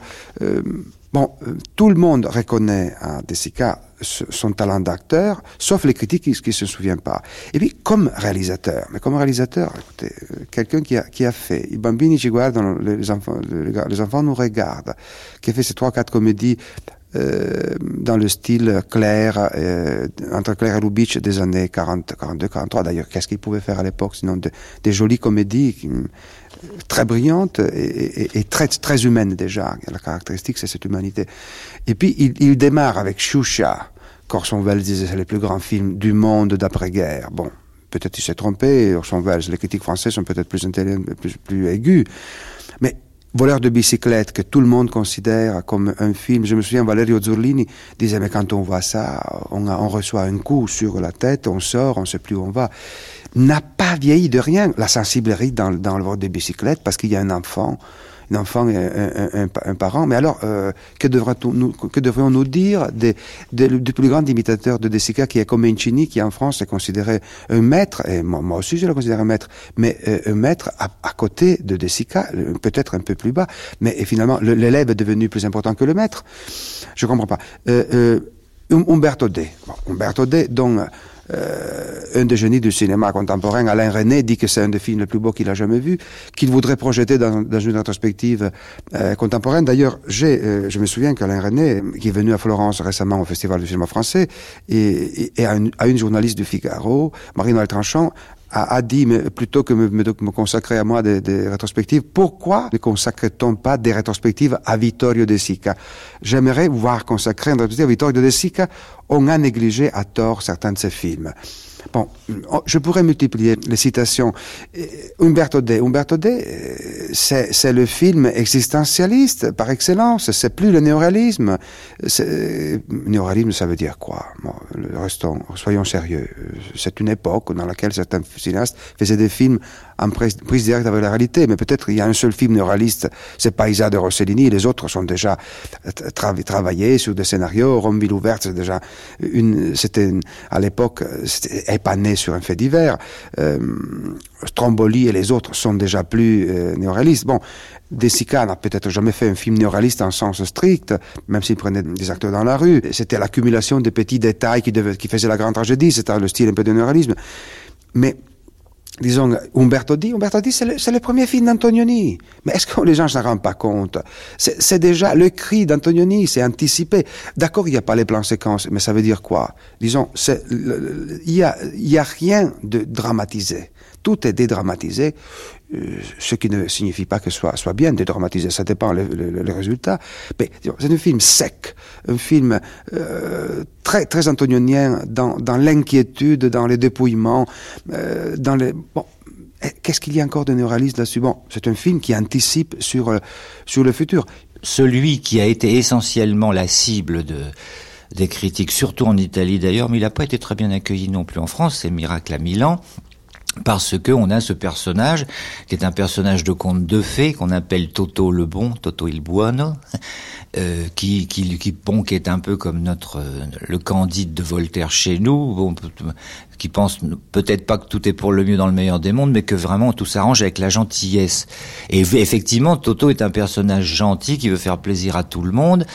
Bon, tout le monde reconnaît à De Sica son talent d'acteur, sauf les critiques qui ne se souviennent pas. Et puis, comme réalisateur, mais comme réalisateur, écoutez, quelqu'un qui a, qui a fait I bambini ci guardano, les enfants, les enfants nous regardent, qui a fait ces trois, quatre comédies euh, dans le style Claire, euh, entre Claire et Lubitsch des années 40, 42, 43. D'ailleurs, qu'est-ce qu'il pouvait faire à l'époque sinon de, des jolies comédies qui, très brillantes et, très, humaines déjà. La caractéristique, c'est cette humanité. Et puis, il, démarre avec Shusha. Orson Welles disait c'est le plus grand film du monde d'après-guerre. Bon, peut-être il s'est trompé, Orson Welles. Les critiques français sont peut-être plus, plus, plus aigus. Mais Voleur de bicyclette que tout le monde considère comme un film. Je me souviens, Valerio Zurlini disait, mais quand on voit ça, on, reçoit un coup sur la tête, on sort, on sait plus où on va. N'a pas vieilli de rien. La sensiblerie dans, le vol de bicyclette parce qu'il y a un enfant, un enfant et un, un, un parent. Mais alors, euh, que, nous, que devrions nous dire des, des, du plus grand imitateur de De Sica qui est Comencini, qui en France est considéré un maître, et moi, aussi je le considère un maître, mais euh, un maître à, côté de De Sica, peut-être un peu plus bas, mais finalement l'élève est devenu plus important que le maître? Je comprends pas. Euh, euh Umberto D. Bon, Umberto D, dont un des génies du cinéma contemporain, Alain René, dit que c'est un des films les plus beaux qu'il a jamais vu, qu'il voudrait projeter dans, une rétrospective euh, contemporaine. D'ailleurs, j'ai, euh, je me souviens qu'Alain René, qui est venu à Florence récemment au Festival du cinéma français, et, à, une, journaliste du Figaro, Marie-Noël Tranchant, a, a, dit, mais plutôt que me, me, me consacrer à moi des, des rétrospectives, pourquoi ne consacre-t-on pas des rétrospectives à Vittorio De Sica? J'aimerais voir consacrer une rétrospective à Vittorio De Sica. On a négligé à tort certains de ses films. Bon, je pourrais multiplier les citations. Umberto D. Umberto D. C'est le film existentialiste par excellence. C'est plus le néoréalisme. Néoréalisme, ça veut dire quoi? Bon, Restons, soyons sérieux. C'est une époque dans laquelle certains cinéastes faisaient des films en prise, directe avec la réalité. Mais peut-être il y a un seul film néoréaliste, c'est Paisa de Rossellini. Les autres sont déjà travaillés sur des scénarios. Romville ouverte, c'est déjà une. C'était à l'époque, c'était pas né sur un fait divers. Euh, Stromboli et les autres sont déjà plus euh, néoréalistes. Bon, De Sica n'a peut-être jamais fait un film néoréaliste en sens strict, même s'il prenait des acteurs dans la rue. C'était l'accumulation de petits détails qui, devait, qui faisait la grande tragédie. C'était le style un peu de néoréalisme. Mais disons, Umberto Di, Umberto Di, c'est le, premier film d'Antonioni. Mais est-ce que les gens ne s'en rendent pas compte? C'est déjà le cri d'Antonioni, c'est anticipé. D'accord, il n'y a pas les plans séquences, mais ça veut dire quoi? Disons, il n'y a, y a rien de dramatisé. Tout est dédramatisé, ce qui ne signifie pas que ce soit, soit bien dédramatisé, ça dépend le, le, résultat. Mais c'est un film sec, un film euh, très, très antonionien dans, dans l'inquiétude, dans les dépouillements, euh, dans les... Bon, eh, Qu'est-ce qu'il y a encore de néoraliste là-dessus? Bon, c'est un film qui anticipe sur, euh, sur le futur. Celui qui a été essentiellement la cible de, des critiques, surtout en Italie d'ailleurs, mais il n'a pas été très bien accueilli non plus en France, c'est Miracle à Milan, parce que on a ce personnage qui est un personnage de conte de fées qu'on appelle Toto le bon, Toto il buono, euh, qui, qui, qui, bon, qui est un peu comme notre euh, le Candide de Voltaire chez nous, bon, qui pense peut-être pas que tout est pour le mieux dans le meilleur des mondes, mais que vraiment tout s'arrange avec la gentillesse. Et effectivement, Toto est un personnage gentil qui veut faire plaisir à tout le monde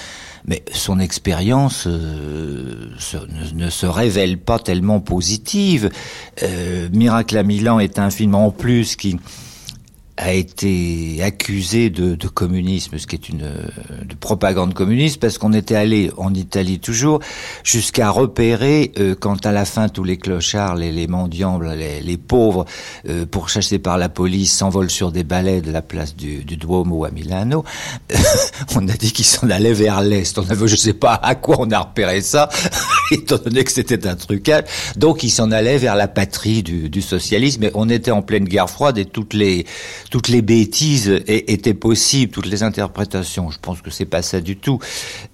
mais son expérience euh, ne, se révèle pas tellement positive. Euh, Miracle à Milan est un film en plus qui a été accusé de, de, communisme, ce qui est une de propagande communiste, parce qu'on était allé en Italie toujours jusqu'à repérer euh, quand à la fin tous les clochards, les, les mendiants, les, les pauvres, euh, pourchassés par la police, s'envolent sur des balais de la place du, du Duomo à Milano. on a dit qu'ils s'en allaient vers l'est. On avait, je sais pas à quoi on a repéré ça, étant donné que c'était un trucage. Donc ils s'en allaient vers la patrie du, du socialisme. Et on était en pleine guerre froide et toutes les toutes les bêtises étaient possibles, toutes les interprétations. Je pense que c'est pas ça du tout.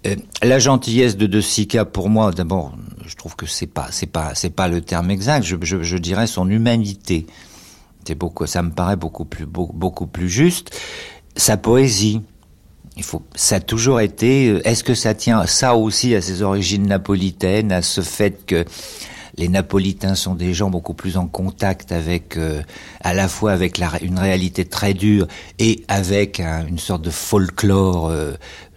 Euh, la gentillesse de De Sica, pour moi, d'abord, je trouve que c'est pas, c'est pas, c'est pas le terme exact. Je, dirais son humanité. C'est beaucoup, ça me paraît beaucoup plus, plus juste. Sa poésie. Il faut, ça a toujours été. euh, Est-ce que ça tient ça aussi à ses origines napolitaines, à ce fait que les Napolitains sont des gens beaucoup plus en contact avec, euh, à la fois avec une réalité très dure et avec un, une sorte de folklore. Euh,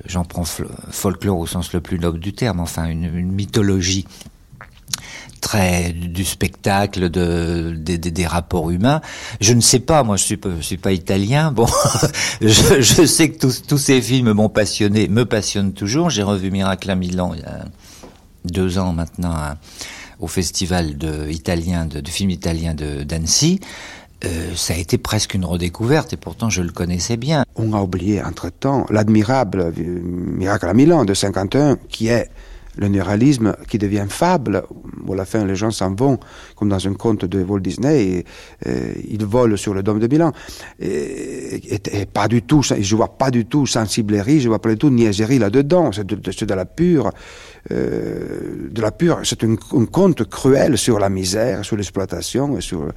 J'en prends folklore au sens le plus noble du terme, enfin une, mythologie très du spectacle, de, des, rapports humains. Je ne sais pas, moi je suis pas, suis pas italien. Bon, je, sais que tous, ces films m'ont passionné, me passionnent toujours. J'ai revu Miracle à Milan il y a deux ans maintenant au festival de, italien de, films italiens d'Annecy. Euh, ça a été presque une redécouverte et pourtant je le connaissais bien. On a oublié entre-temps l'admirable Miracle à Milan de 51 qui est le néoralisme qui devient fable, où à la fin les gens s'en vont, comme dans un conte de Walt Disney, et, et ils volent sur le dôme de Milan. Et, et, pas du tout, je vois pas du tout sensiblerie, je vois pas du tout niaiserie là-dedans, c'est de, la pure, euh, de la pure, c'est un, un conte cruel sur la misère, sur l'exploitation et sur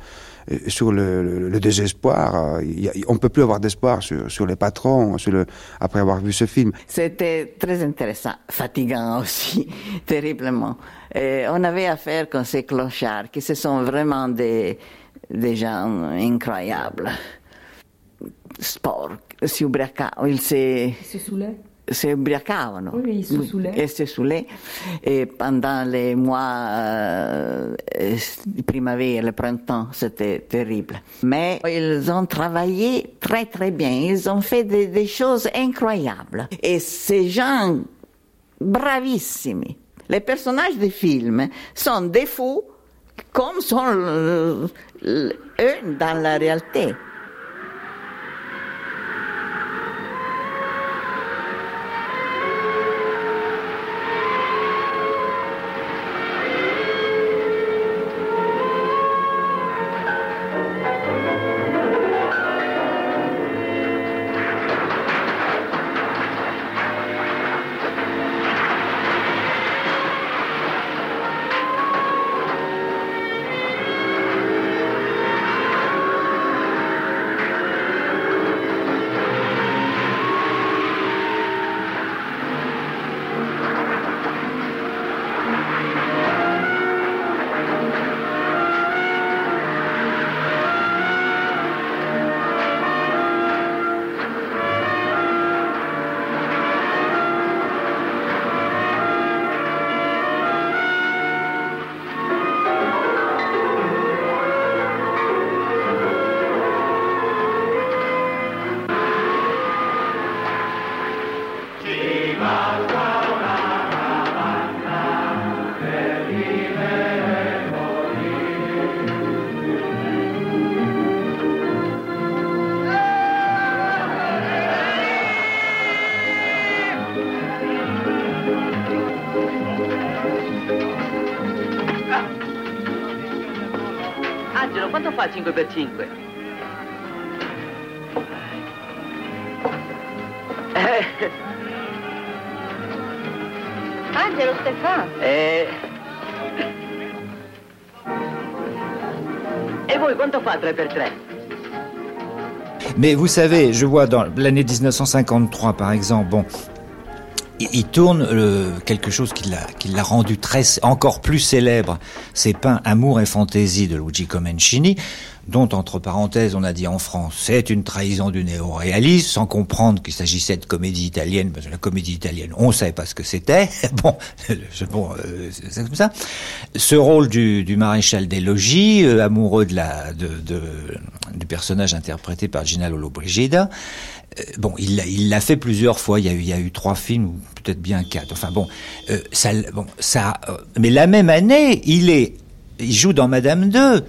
sur le, le, le désespoir. Il on ne peut plus avoir d'espoir sur, sur les patrons sur le, après avoir vu ce film. C'était très intéressant, fatigant aussi, terriblement. Et on avait affaire avec ces clochards qui ce sont vraiment des, des gens incroyables. Sport, si ubriacavano, il se... Si saoulait se ubriacavano oui, et se saoulaient et pendant les mois euh, de primavera, le printemps, c'était terrible. Mais ils ont travaillé très très bien, ils ont fait des, des choses incroyables. Et ces gens bravissimi, les personnages des films sont des fous comme sont eux dans la réalité. 5 per 5? Eh. Angelo Stefano. Eh. E voi quanto fa 3 per 3? Mais vous savez, je vois dans l'année 1953 par exemple, bon, il, tourne euh, quelque chose qui l'a, qui l'a rendu très, encore plus célèbre. C'est peint Amour et fantaisie de Luigi Comencini dont, entre parenthèses, on a dit en France, c'est une trahison du néo-réalisme, sans comprendre qu'il s'agissait de comédie italienne, parce que la comédie italienne, on ne savait pas ce que c'était. bon, bon euh, c'est comme ça. Ce rôle du, du maréchal des logis, euh, amoureux de la, de, de, du personnage interprété par Gina Lollobrigida, euh, bon, il l'a, fait plusieurs fois. Il y a eu, trois films ou peut-être bien quatre. Enfin bon, euh, ça, ça. mais la même année, il joue dans Madame 2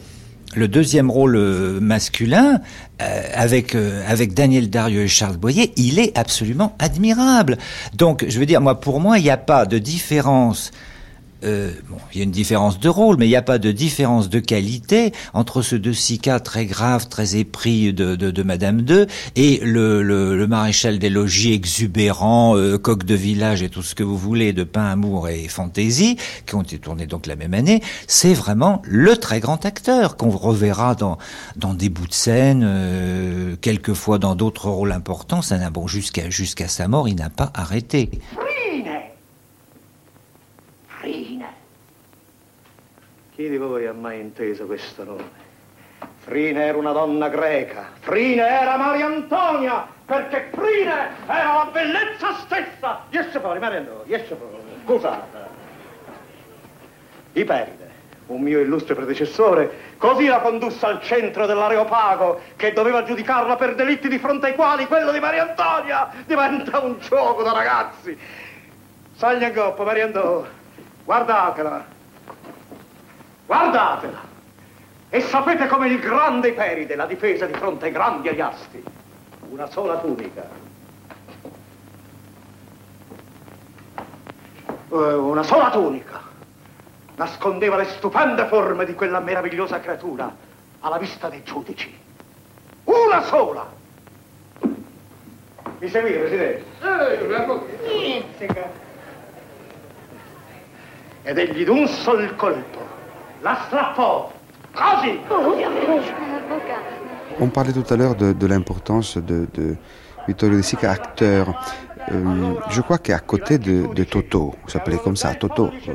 le deuxième rôle euh, masculin euh, avec euh, avec Daniel Darieux et Charles Boyer, il est absolument admirable. Donc, je veux dire, moi, pour moi, il n'y a pas de différence euh, bon, il y a une différence de rôle, mais il n'y a pas de différence de qualité entre ce de Sica très grave, très épris de, de, de Madame II et le, le, le, maréchal des logis exubérant, euh, coq de village et tout ce que vous voulez de Pain, Amour et Fantaisie, qui ont été tournés donc la même année. C'est vraiment le très grand acteur qu'on reverra dans, dans des bouts de scène, euh, quelquefois dans d'autres rôles importants. Ça n'a bon jusqu'à jusqu'à sa mort, il n'a pas arrêté. Chi di voi ha mai inteso questo nome? Frine era una donna greca, Frine era Maria Antonia, perché Frine era la bellezza stessa. Esce fuori, Maria Antonia, esce fuori. Scusate. Iperide, un mio illustre predecessore, così la condusse al centro dell'Areopago, che doveva giudicarla per delitti di fronte ai quali quello di Maria Antonia diventa un gioco da ragazzi. Sagna Goppa, Maria Antonia, guardatela. Guardatela! E sapete come il grande Iperide la difesa di fronte ai grandi Aiasti? Una sola tunica. Eh, una sola tunica. Nascondeva le stupende forme di quella meravigliosa creatura alla vista dei giudici. Una sola! Mi seguite, Presidente? Eh, Ed egli d'un sol colpo On parlait tout à l'heure de, l'importance de, de Vittorio De Sica, acteur. Euh, je crois qu'à côté de, Toto, s'appelait comme ça, Toto, euh,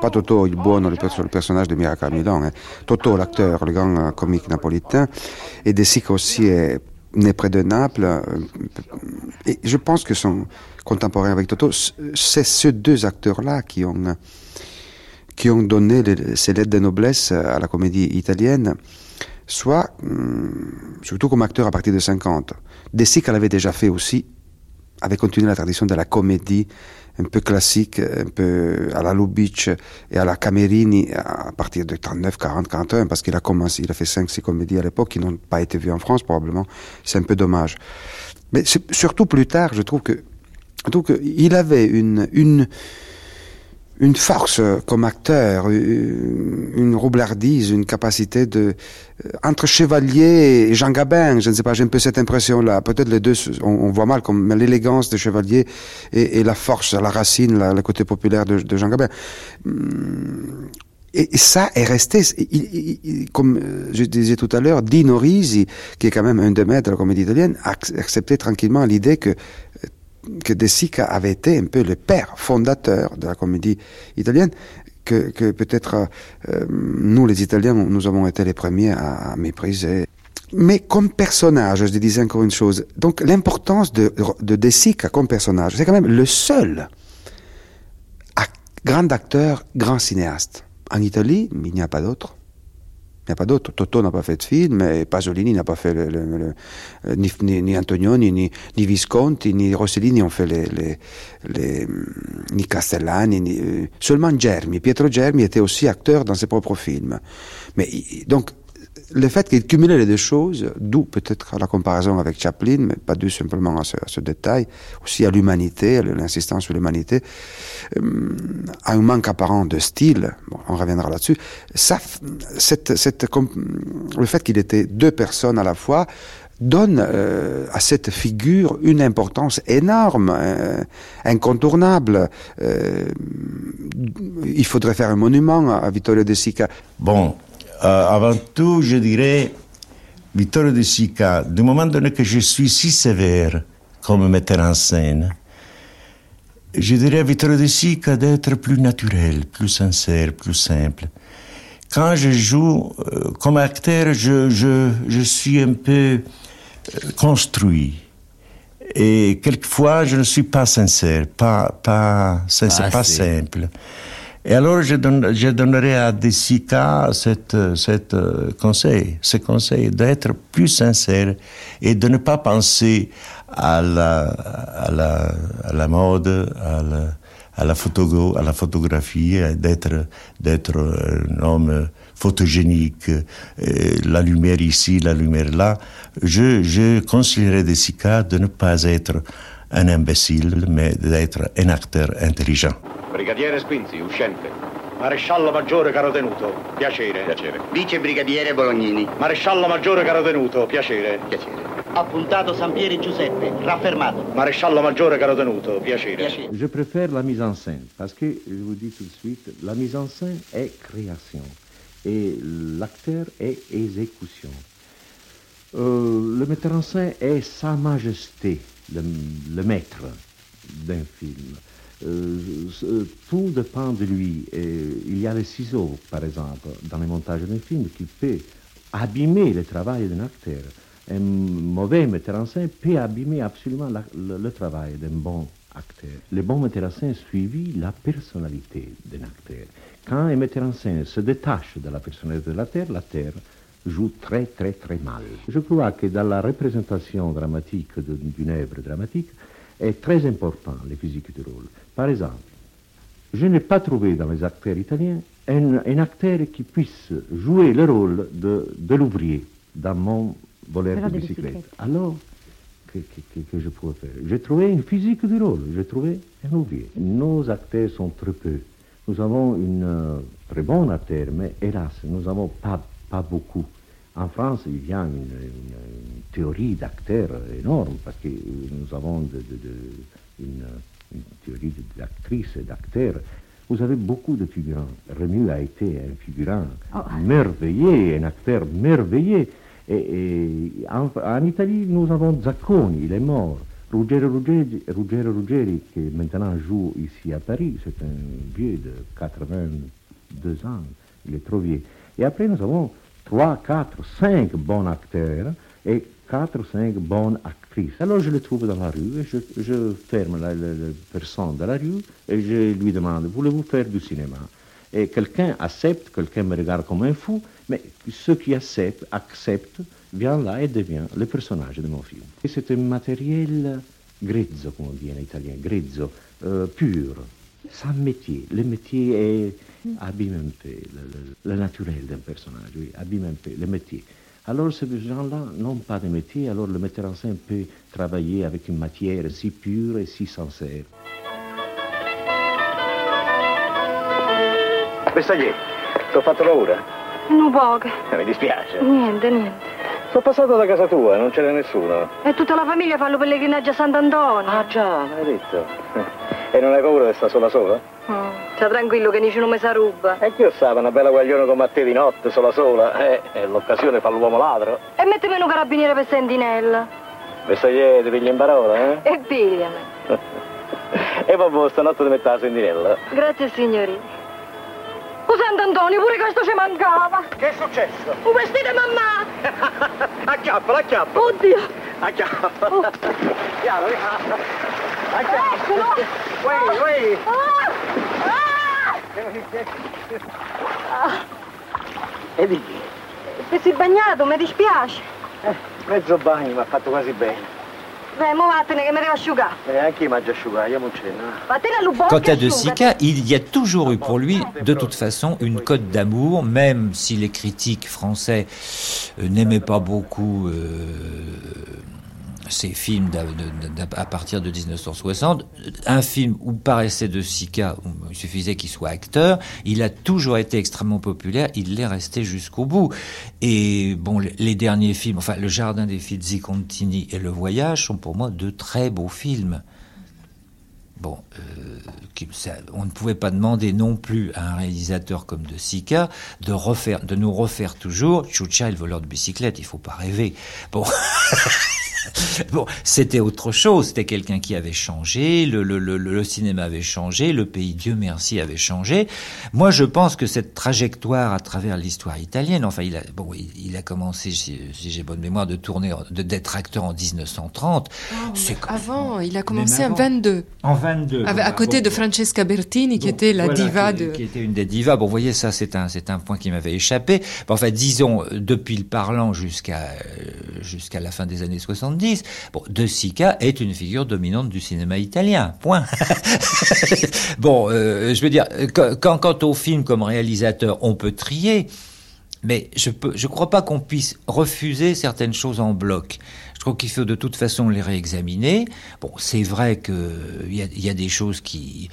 pas Toto il buono, le, le personnage de Miracle Milan, hein. Toto l'acteur, le grand euh, comique napolitain, et De Sica aussi est né près de Naples. et je pense que son contemporain avec Toto, c'est ces deux acteurs-là qui ont qui ont donné ces lettres de noblesse à la comédie italienne, soit, hum, surtout comme acteur à partir de 50. Desi qu'elle avait déjà fait aussi, avait continué la tradition de la comédie un peu classique, un peu à la Lubitsch et à la Camerini à partir de 39, 40, 41, parce qu'il a commencé, il a fait 5, 6 comédies à l'époque qui n'ont pas été vues en France probablement. C'est un peu dommage. Mais surtout plus tard, je trouve que, donc, il avait une, une, une force comme acteur, une roublardise, une capacité de euh, entre chevalier et Jean Gabin, je ne sais pas, j'ai un peu cette impression-là. Peut-être les deux, on, voit mal comme l'élégance de chevalier et, la force, la racine, le côté populaire de, Jean Gabin. Hum, et, ça est resté, comme euh, je disais tout à l'heure, Dino Risi, qui est quand même un des maîtres de la comédie italienne, a accepté tranquillement l'idée que que De Sica avait été un peu le père fondateur de la comédie italienne, que, peut-être euh, nous les Italiens, nous avons été les premiers à, mépriser. Mais comme personnage, je disais encore une chose, donc l'importance de, de De Sica comme personnage, c'est quand même le seul grand acteur, grand cinéaste. En Italie, il n'y a pas d'autre. Il n'y a pas d'autre. Toto n'a pas fait de film, et Pasolini n'a pas fait le, le, ni, ni, ni, Antonioni, ni, ni, Visconti, ni Rossellini ont fait les, les, les ni Castellani, ni, euh, seulement Germi. Pietro Germi était aussi acteur dans ses propres films. Mais donc, le fait qu'il cumulait les deux choses, d'où peut-être la comparaison avec Chaplin, mais pas dû simplement à ce, détail, aussi à l'humanité, l'insistance sur l'humanité, euh, à un manque apparent de style, on reviendra là-dessus, ça, cette, cette, le fait qu'il était deux personnes à la fois, donne euh, à cette figure une importance énorme, euh, incontournable. Il faudrait faire un monument à Vittorio De Sica. Bon, avant tout, je dirais, Vittorio De Sica, du moment donné que je suis si sévère comme metteur en scène, je dirais à Vittorio De Sica d'être plus naturel, plus sincère, plus simple. Quand je joue comme acteur, je, je, je suis un peu construit. Et quelquefois, je ne suis pas sincère, pas, pas, sincère, pas, simple. Et alors, je, donne, je donnerai à Desica cette, cette euh, conseil, ce conseil d'être plus sincère et de ne pas penser à la, mode, à la, photographie, d'être, un homme photogénique, euh, la lumière ici, la lumière là, je, je Desica de ne pas être un imbécile, mais d'être un acteur intelligent. Brigadiere Squinzi, uscente. Maresciallo Maggiore caro tenuto, piacere. Piacere. Vice Brigadiere Bolognini. Maresciallo Maggiore caro tenuto, piacere. Piacere. Appuntato Sampieri Giuseppe, raffermato. Maresciallo Maggiore caro tenuto, piacere. piacere. Je préfère la mise en scène, parce que, je vous dis tout de suite, la mise en scène est création. et l'acteur est exécution. Euh, le metteur en scène est Sa Majesté, le, maître d'un film. Euh, tout dépend de lui. il y a les ciseaux, par exemple, dans le montage d'un film qui peut abîmer le travail d'un acteur. Un mauvais metteur en scène peut abîmer absolument le, travail d'un bon acteur. Le bon metteur en scène suivit la personnalité d'un acteur. Quand un metteur en scène se détache de la personnalité de la Terre, la Terre joue très très très mal. Je crois que dans la représentation dramatique d'une œuvre dramatique est très important les physiques du rôle. Par exemple, je n'ai pas trouvé dans les acteurs italiens un, acteur qui puisse jouer le rôle de, de l'ouvrier dans mon voleur de bicyclette. Alors, que, que, je pourrais faire? J'ai trouvé une physique du rôle, j'ai trouvé un ouvrier. Nos acteurs sont très peu. Nous avons une euh, très bonne acteur, mais hélas, nous n'avons pas, pas beaucoup. En France, il y a une, théorie d'acteurs énorme, parce que nous avons de, une, théorie d'actrices et d'acteurs. Vous avez beaucoup de figurants. Remu a été un figurant oh. merveilleux, un acteur merveilleux. Et, en, en, Italie, nous avons Zacconi, il est mort. Ruggero Ruggeri, Ruggero Ruggeri, qui maintenant joue ici à Paris, c'est un vieux de 82 ans, il est trop vieux. Et après, nous avons 3, 4, 5 bons acteurs et 4 ou 5 bonnes actrices. Alors je le trouve dans la rue, et je, ferme la, personne dans la rue et je lui demande, voulez-vous faire du cinéma? Et quelqu'un accepte, quelqu'un me regarde comme un fou, mais ceux qui acceptent, acceptent vient là et devient le personnage de mon film. Et c'est un matériel grezzo, comme on dit en italien, grezzo, euh, pur, sans métier. Le métier est, abîme un peu le, le naturel d'un personnage, oui, abîme un peu le métier. Alors ces gens-là n'ont pas de métier, alors le metteur en scène peut travailler avec une matière si pure et si sincère. Questa chi? Ti ho fatto paura? Non poco. Mi dispiace. Niente, niente. Sono passato da casa tua, non c'era nessuno. E tutta la famiglia fa il pellegrinaggio a Sant'Antonio. Ah già, l'hai detto. E non hai paura di stare sola sola? Mm. Sta tranquillo che dici non mi sa ruba. E che io stavo, una bella guaglione come a te di notte, sola sola. Eh, e l'occasione fa l'uomo ladro. E mettimi un carabiniere per sentinella. Questa ti piglia in parola, eh? E pigliami. e vabbè, stanotte ti metto la sentinella. Grazie signorina. Oh Sant'Antonio, pure questo ci mancava. Che è successo? Un vestito mamma. acchiappa, acchiappa. Oddio. Acchiappa. Oh. Piano, piano. Acchiappa. Eccolo. Uè, uè. Ah. Ah. E di Se si è bagnato, mi dispiace. Eh, mezzo bagno mi ha fatto quasi bene. Quant à De. Sica, il y a toujours eu pour lui, de toute façon, une cote d'amour, même si les critiques français euh, n'aimaient pas beaucoup euh, ces films à partir de 1960. Un film où paraissait De Sica, où il suffisait qu'il soit acteur, il a toujours été extrêmement populaire, il l'est resté jusqu'au bout. Et bon, les- derniers films, enfin Le Jardin des Fizzi Contini et Le Voyage sont pour moi de très beaux films. Bon, euh, on ne pouvait pas demander non plus à un réalisateur comme De Sica de refaire, de nous refaire toujours Chucha et le voleur de bicyclette. Il faut pas rêver. Bon. Bon, c'était autre chose. C'était quelqu'un qui avait changé. Le, le, le, le cinéma avait changé. Le pays, Dieu merci, avait changé. Moi, je pense que cette trajectoire à travers l'histoire italienne, enfin, il a, bon, il, il a commencé, si, si j'ai bonne mémoire, de tourner, de- d'être acteur en 1930. C'est Avant, il a commencé Même en avant. 22. En 22. Avec- voilà. à côté Bon, de Francesca Bertini, qui était la voilà, diva qui, de... qui était une des divas. Bon, vous voyez, ça, c'est un, c'est un point qui m'avait échappé. Bon, enfin, disons, euh, depuis le parlant jusqu'à, euh, jusqu'à la fin des années 70, bon, De Sica est une figure dominante du cinéma italien. Point. bon, euh, je veux dire, quand, quand, quant au film comme réalisateur, on peut trier. Mais je je crois pas qu'on puisse refuser certaines choses en bloc. Je crois qu'il faut de toute façon les réexaminer. Bon, c'est vrai que il y a, y a des choses qui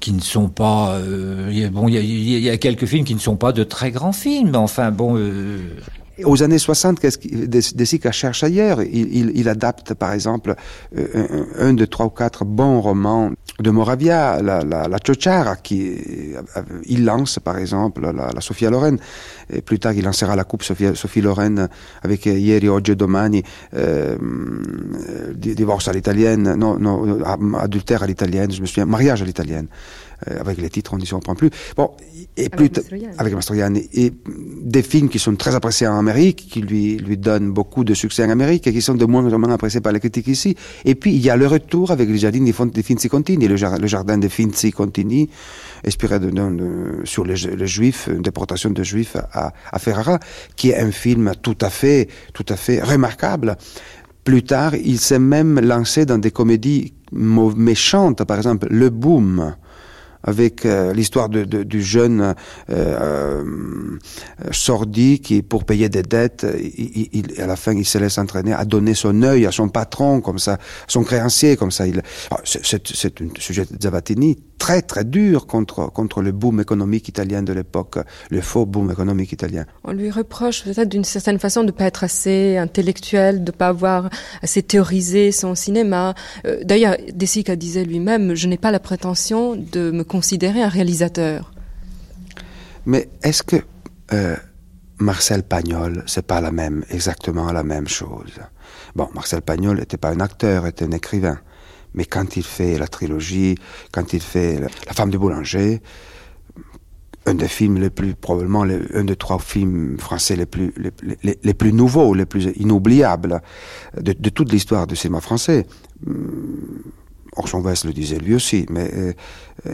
qui ne sont pas. euh, bon, il y, a, quelques films qui ne sont pas de très grands films. Enfin, bon. euh, Aux années 60, qu'est-ce qu'il- De De Sica cherche ailleurs. Il, il, il adapte, par exemple, euh, un, un de trois ou quatre bons romans de Moravia, la, la, la Ciociara, qui euh, il lance, par exemple, la, la Sofia. Et plus tard, il lancera la coupe Sophie, Sophie Loren avec Ieri, Oggi e Domani, euh, divorce à l'italienne, non, non, euh, adultère à l'italienne, je me souviens, mariage à l'italienne. Euh, avec les titres, on ne comprend plus. Bon, et plus t- Mastroianni. avec Mastroianni. Et des films qui sont très appréciés en Amérique, qui lui, lui donnent beaucoup de succès en Amérique et qui sont de moins en moins appréciés par les critiques ici. Et puis, il y a le retour avec le jardin des Finzi Contini, le, jar- le jardin des Finzi Contini, inspiré de, de- de- sur les, les Juifs, une déportation de Juifs à, à Ferrara, qui est un film tout à fait, tout à fait remarquable. Plus tard, il s'est même lancé dans des comédies méchantes, par exemple Le Boom, avec euh, l'histoire du jeune euh, euh, sordi qui, pour payer des dettes, à la fin, il se laisse entraîner à donner son œil à son patron, comme ça, son créancier, comme ça. Ah, c'est- un sujet de Zavattini très très dur contre contre le boom économique italien de l'époque, le faux boom économique italien. On lui reproche peut-être d'une certaine façon de ne pas être assez intellectuel, de ne pas avoir assez théorisé son cinéma. Euh, D'ailleurs, De Sica disait lui-même, je n'ai pas la prétention de me considérer un réalisateur. Mais est-ce que euh, Marcel Pagnol, c'est pas la même, exactement la même chose? Bon, Marcel Pagnol n'était pas un acteur, était un écrivain. Mais quand il fait la trilogie, quand il fait La, femme du boulanger, un des films les plus, probablement un des trois films français les plus, les, plus nouveaux, les plus inoubliables de, toute l'histoire du cinéma français. Hum, Orson Welles le disait lui aussi, mais euh,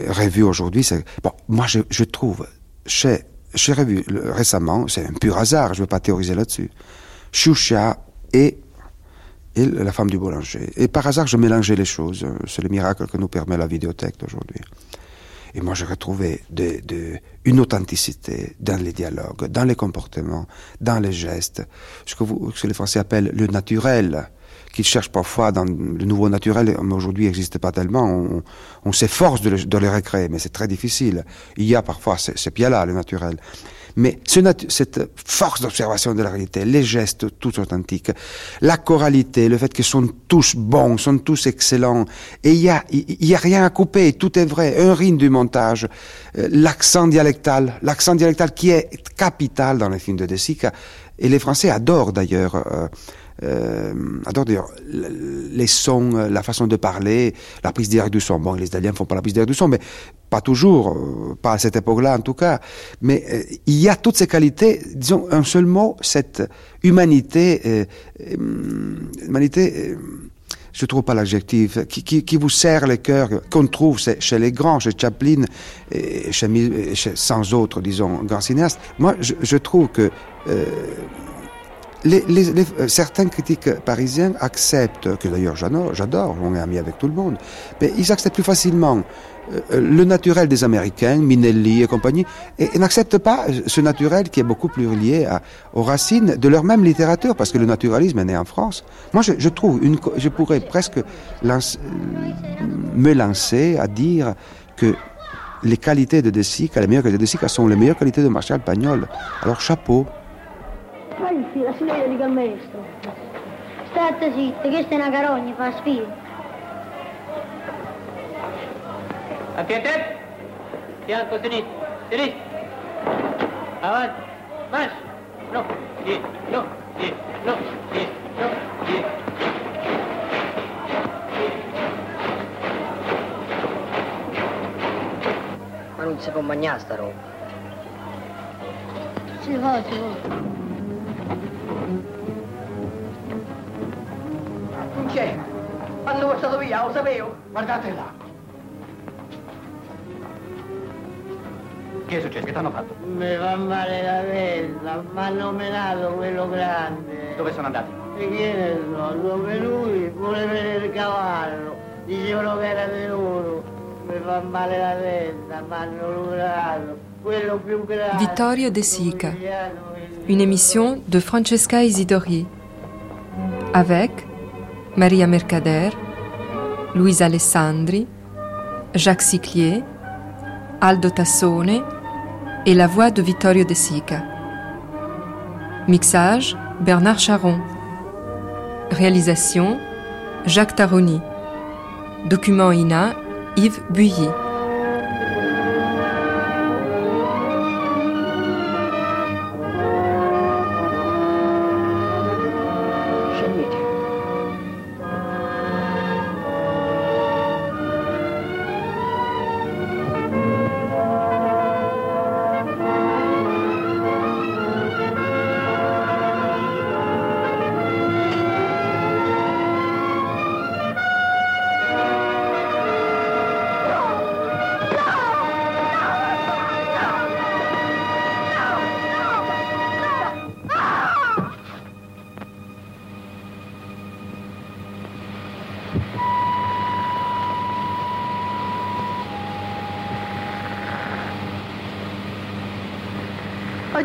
revu aujourd'hui. Bon, moi je, trouve, chez, j'ai revu récemment, c'est un pur hasard, je ne veux pas théoriser là-dessus, Choucha et, et La femme du boulanger. Et par hasard, je mélangeais les choses, c'est le miracle que nous permet la vidéothèque d'aujourd'hui. Et moi, j'ai retrouvé une authenticité dans les dialogues, dans les comportements, dans les gestes, ce que, les Français appellent le naturel, qu'ils cherchent parfois dans le nouveau naturel, mais aujourd'hui n'existe pas tellement. On, s'efforce de, le- recréer, mais c'est très difficile. Il y a parfois ces, ces pieds-là, le naturel. Mais cette force d'observation de la réalité, les gestes tous authentiques, la choralité, le fait qu'ils sont tous bons, sont tous excellents, et il y a, il y a rien à couper, tout est vrai, un rythme du montage, euh, l'accent dialectal, l'accent dialectal qui est capital dans les films de De Sica, et les Français adorent d'ailleurs, euh, euh, adorent d'ailleurs les sons, euh, la façon de parler, la prise directe du son. Bon, les Italiens font pas la prise directe du son, mais pas toujours, euh, pas à cette époque-là en tout cas. Mais il y a toutes ces qualités, disons un seul mot, cette humanité, humanité. je trouve pas l'adjectif, qui, qui, qui vous serre le cœur, qu'on trouve chez, les grands, chez Chaplin, et chez, chez sans autres, disons, grands cinéastes. Moi, je trouve que euh, euh, certains critiques parisiens acceptent, que d'ailleurs j'adore, on est ami avec tout le monde, mais ils acceptent plus facilement euh, le naturel des Américains, Minelli et compagnie, et, n'acceptent pas ce naturel qui est beaucoup plus lié aux racines de leur même littérature, parce que le naturalisme est né en France. Moi, je, trouve, une, je pourrais presque me lancer à dire que le qualités de De Sica, le meilleure qualité de Sica sono le meilleure qualités de Marshall Pagnol. Alors chapeau. Fai la signorina dica al maestro. State zitta, questa è una carogna, fa sfida. Attente! Fianco sinistro, sinistro. Avanti, marcia. No, dietro, no, dietro, no, dietro, no, dietro. non si può mangiare sta roba. Si fa, si fa. Non c'è. Hanno portato via, lo sapevo. Guardate là. Che è successo? Che ti hanno fatto? Mi fa male la testa, mi hanno menato quello grande. Dove sono andati? E chi ne so, dove lui vuole vedere il cavallo. Dicevano che era venuto. Vittorio De Sica, une émission de Francesca Isidori, avec Maria Mercader, Louise Alessandri, Jacques Siclier, Aldo Tassone et la voix de Vittorio De Sica. Mixage Bernard Charon. Réalisation Jacques Taroni. Document INA Yves Builly.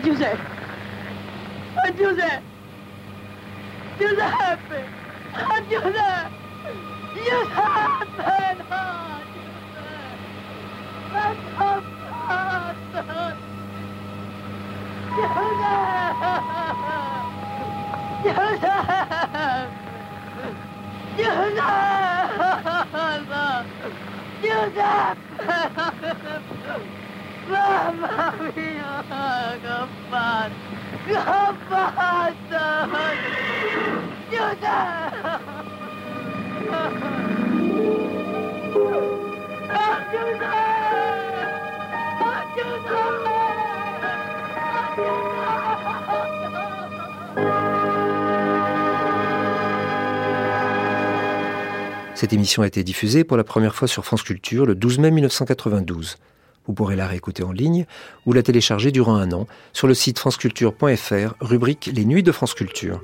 Giuseppe! Oh, Giuseppe! Giuseppe! Oh, Giuseppe! Giuseppe! No! Giuseppe! Giuseppe! Giuseppe! Giuseppe! Giuseppe! Mamma Cette émission a été diffusée pour la première fois sur France Culture le 12 mai 1992. Vous pourrez la réécouter en ligne ou la télécharger durant un an sur le site franceculture.fr, rubrique Les Nuits de France Culture.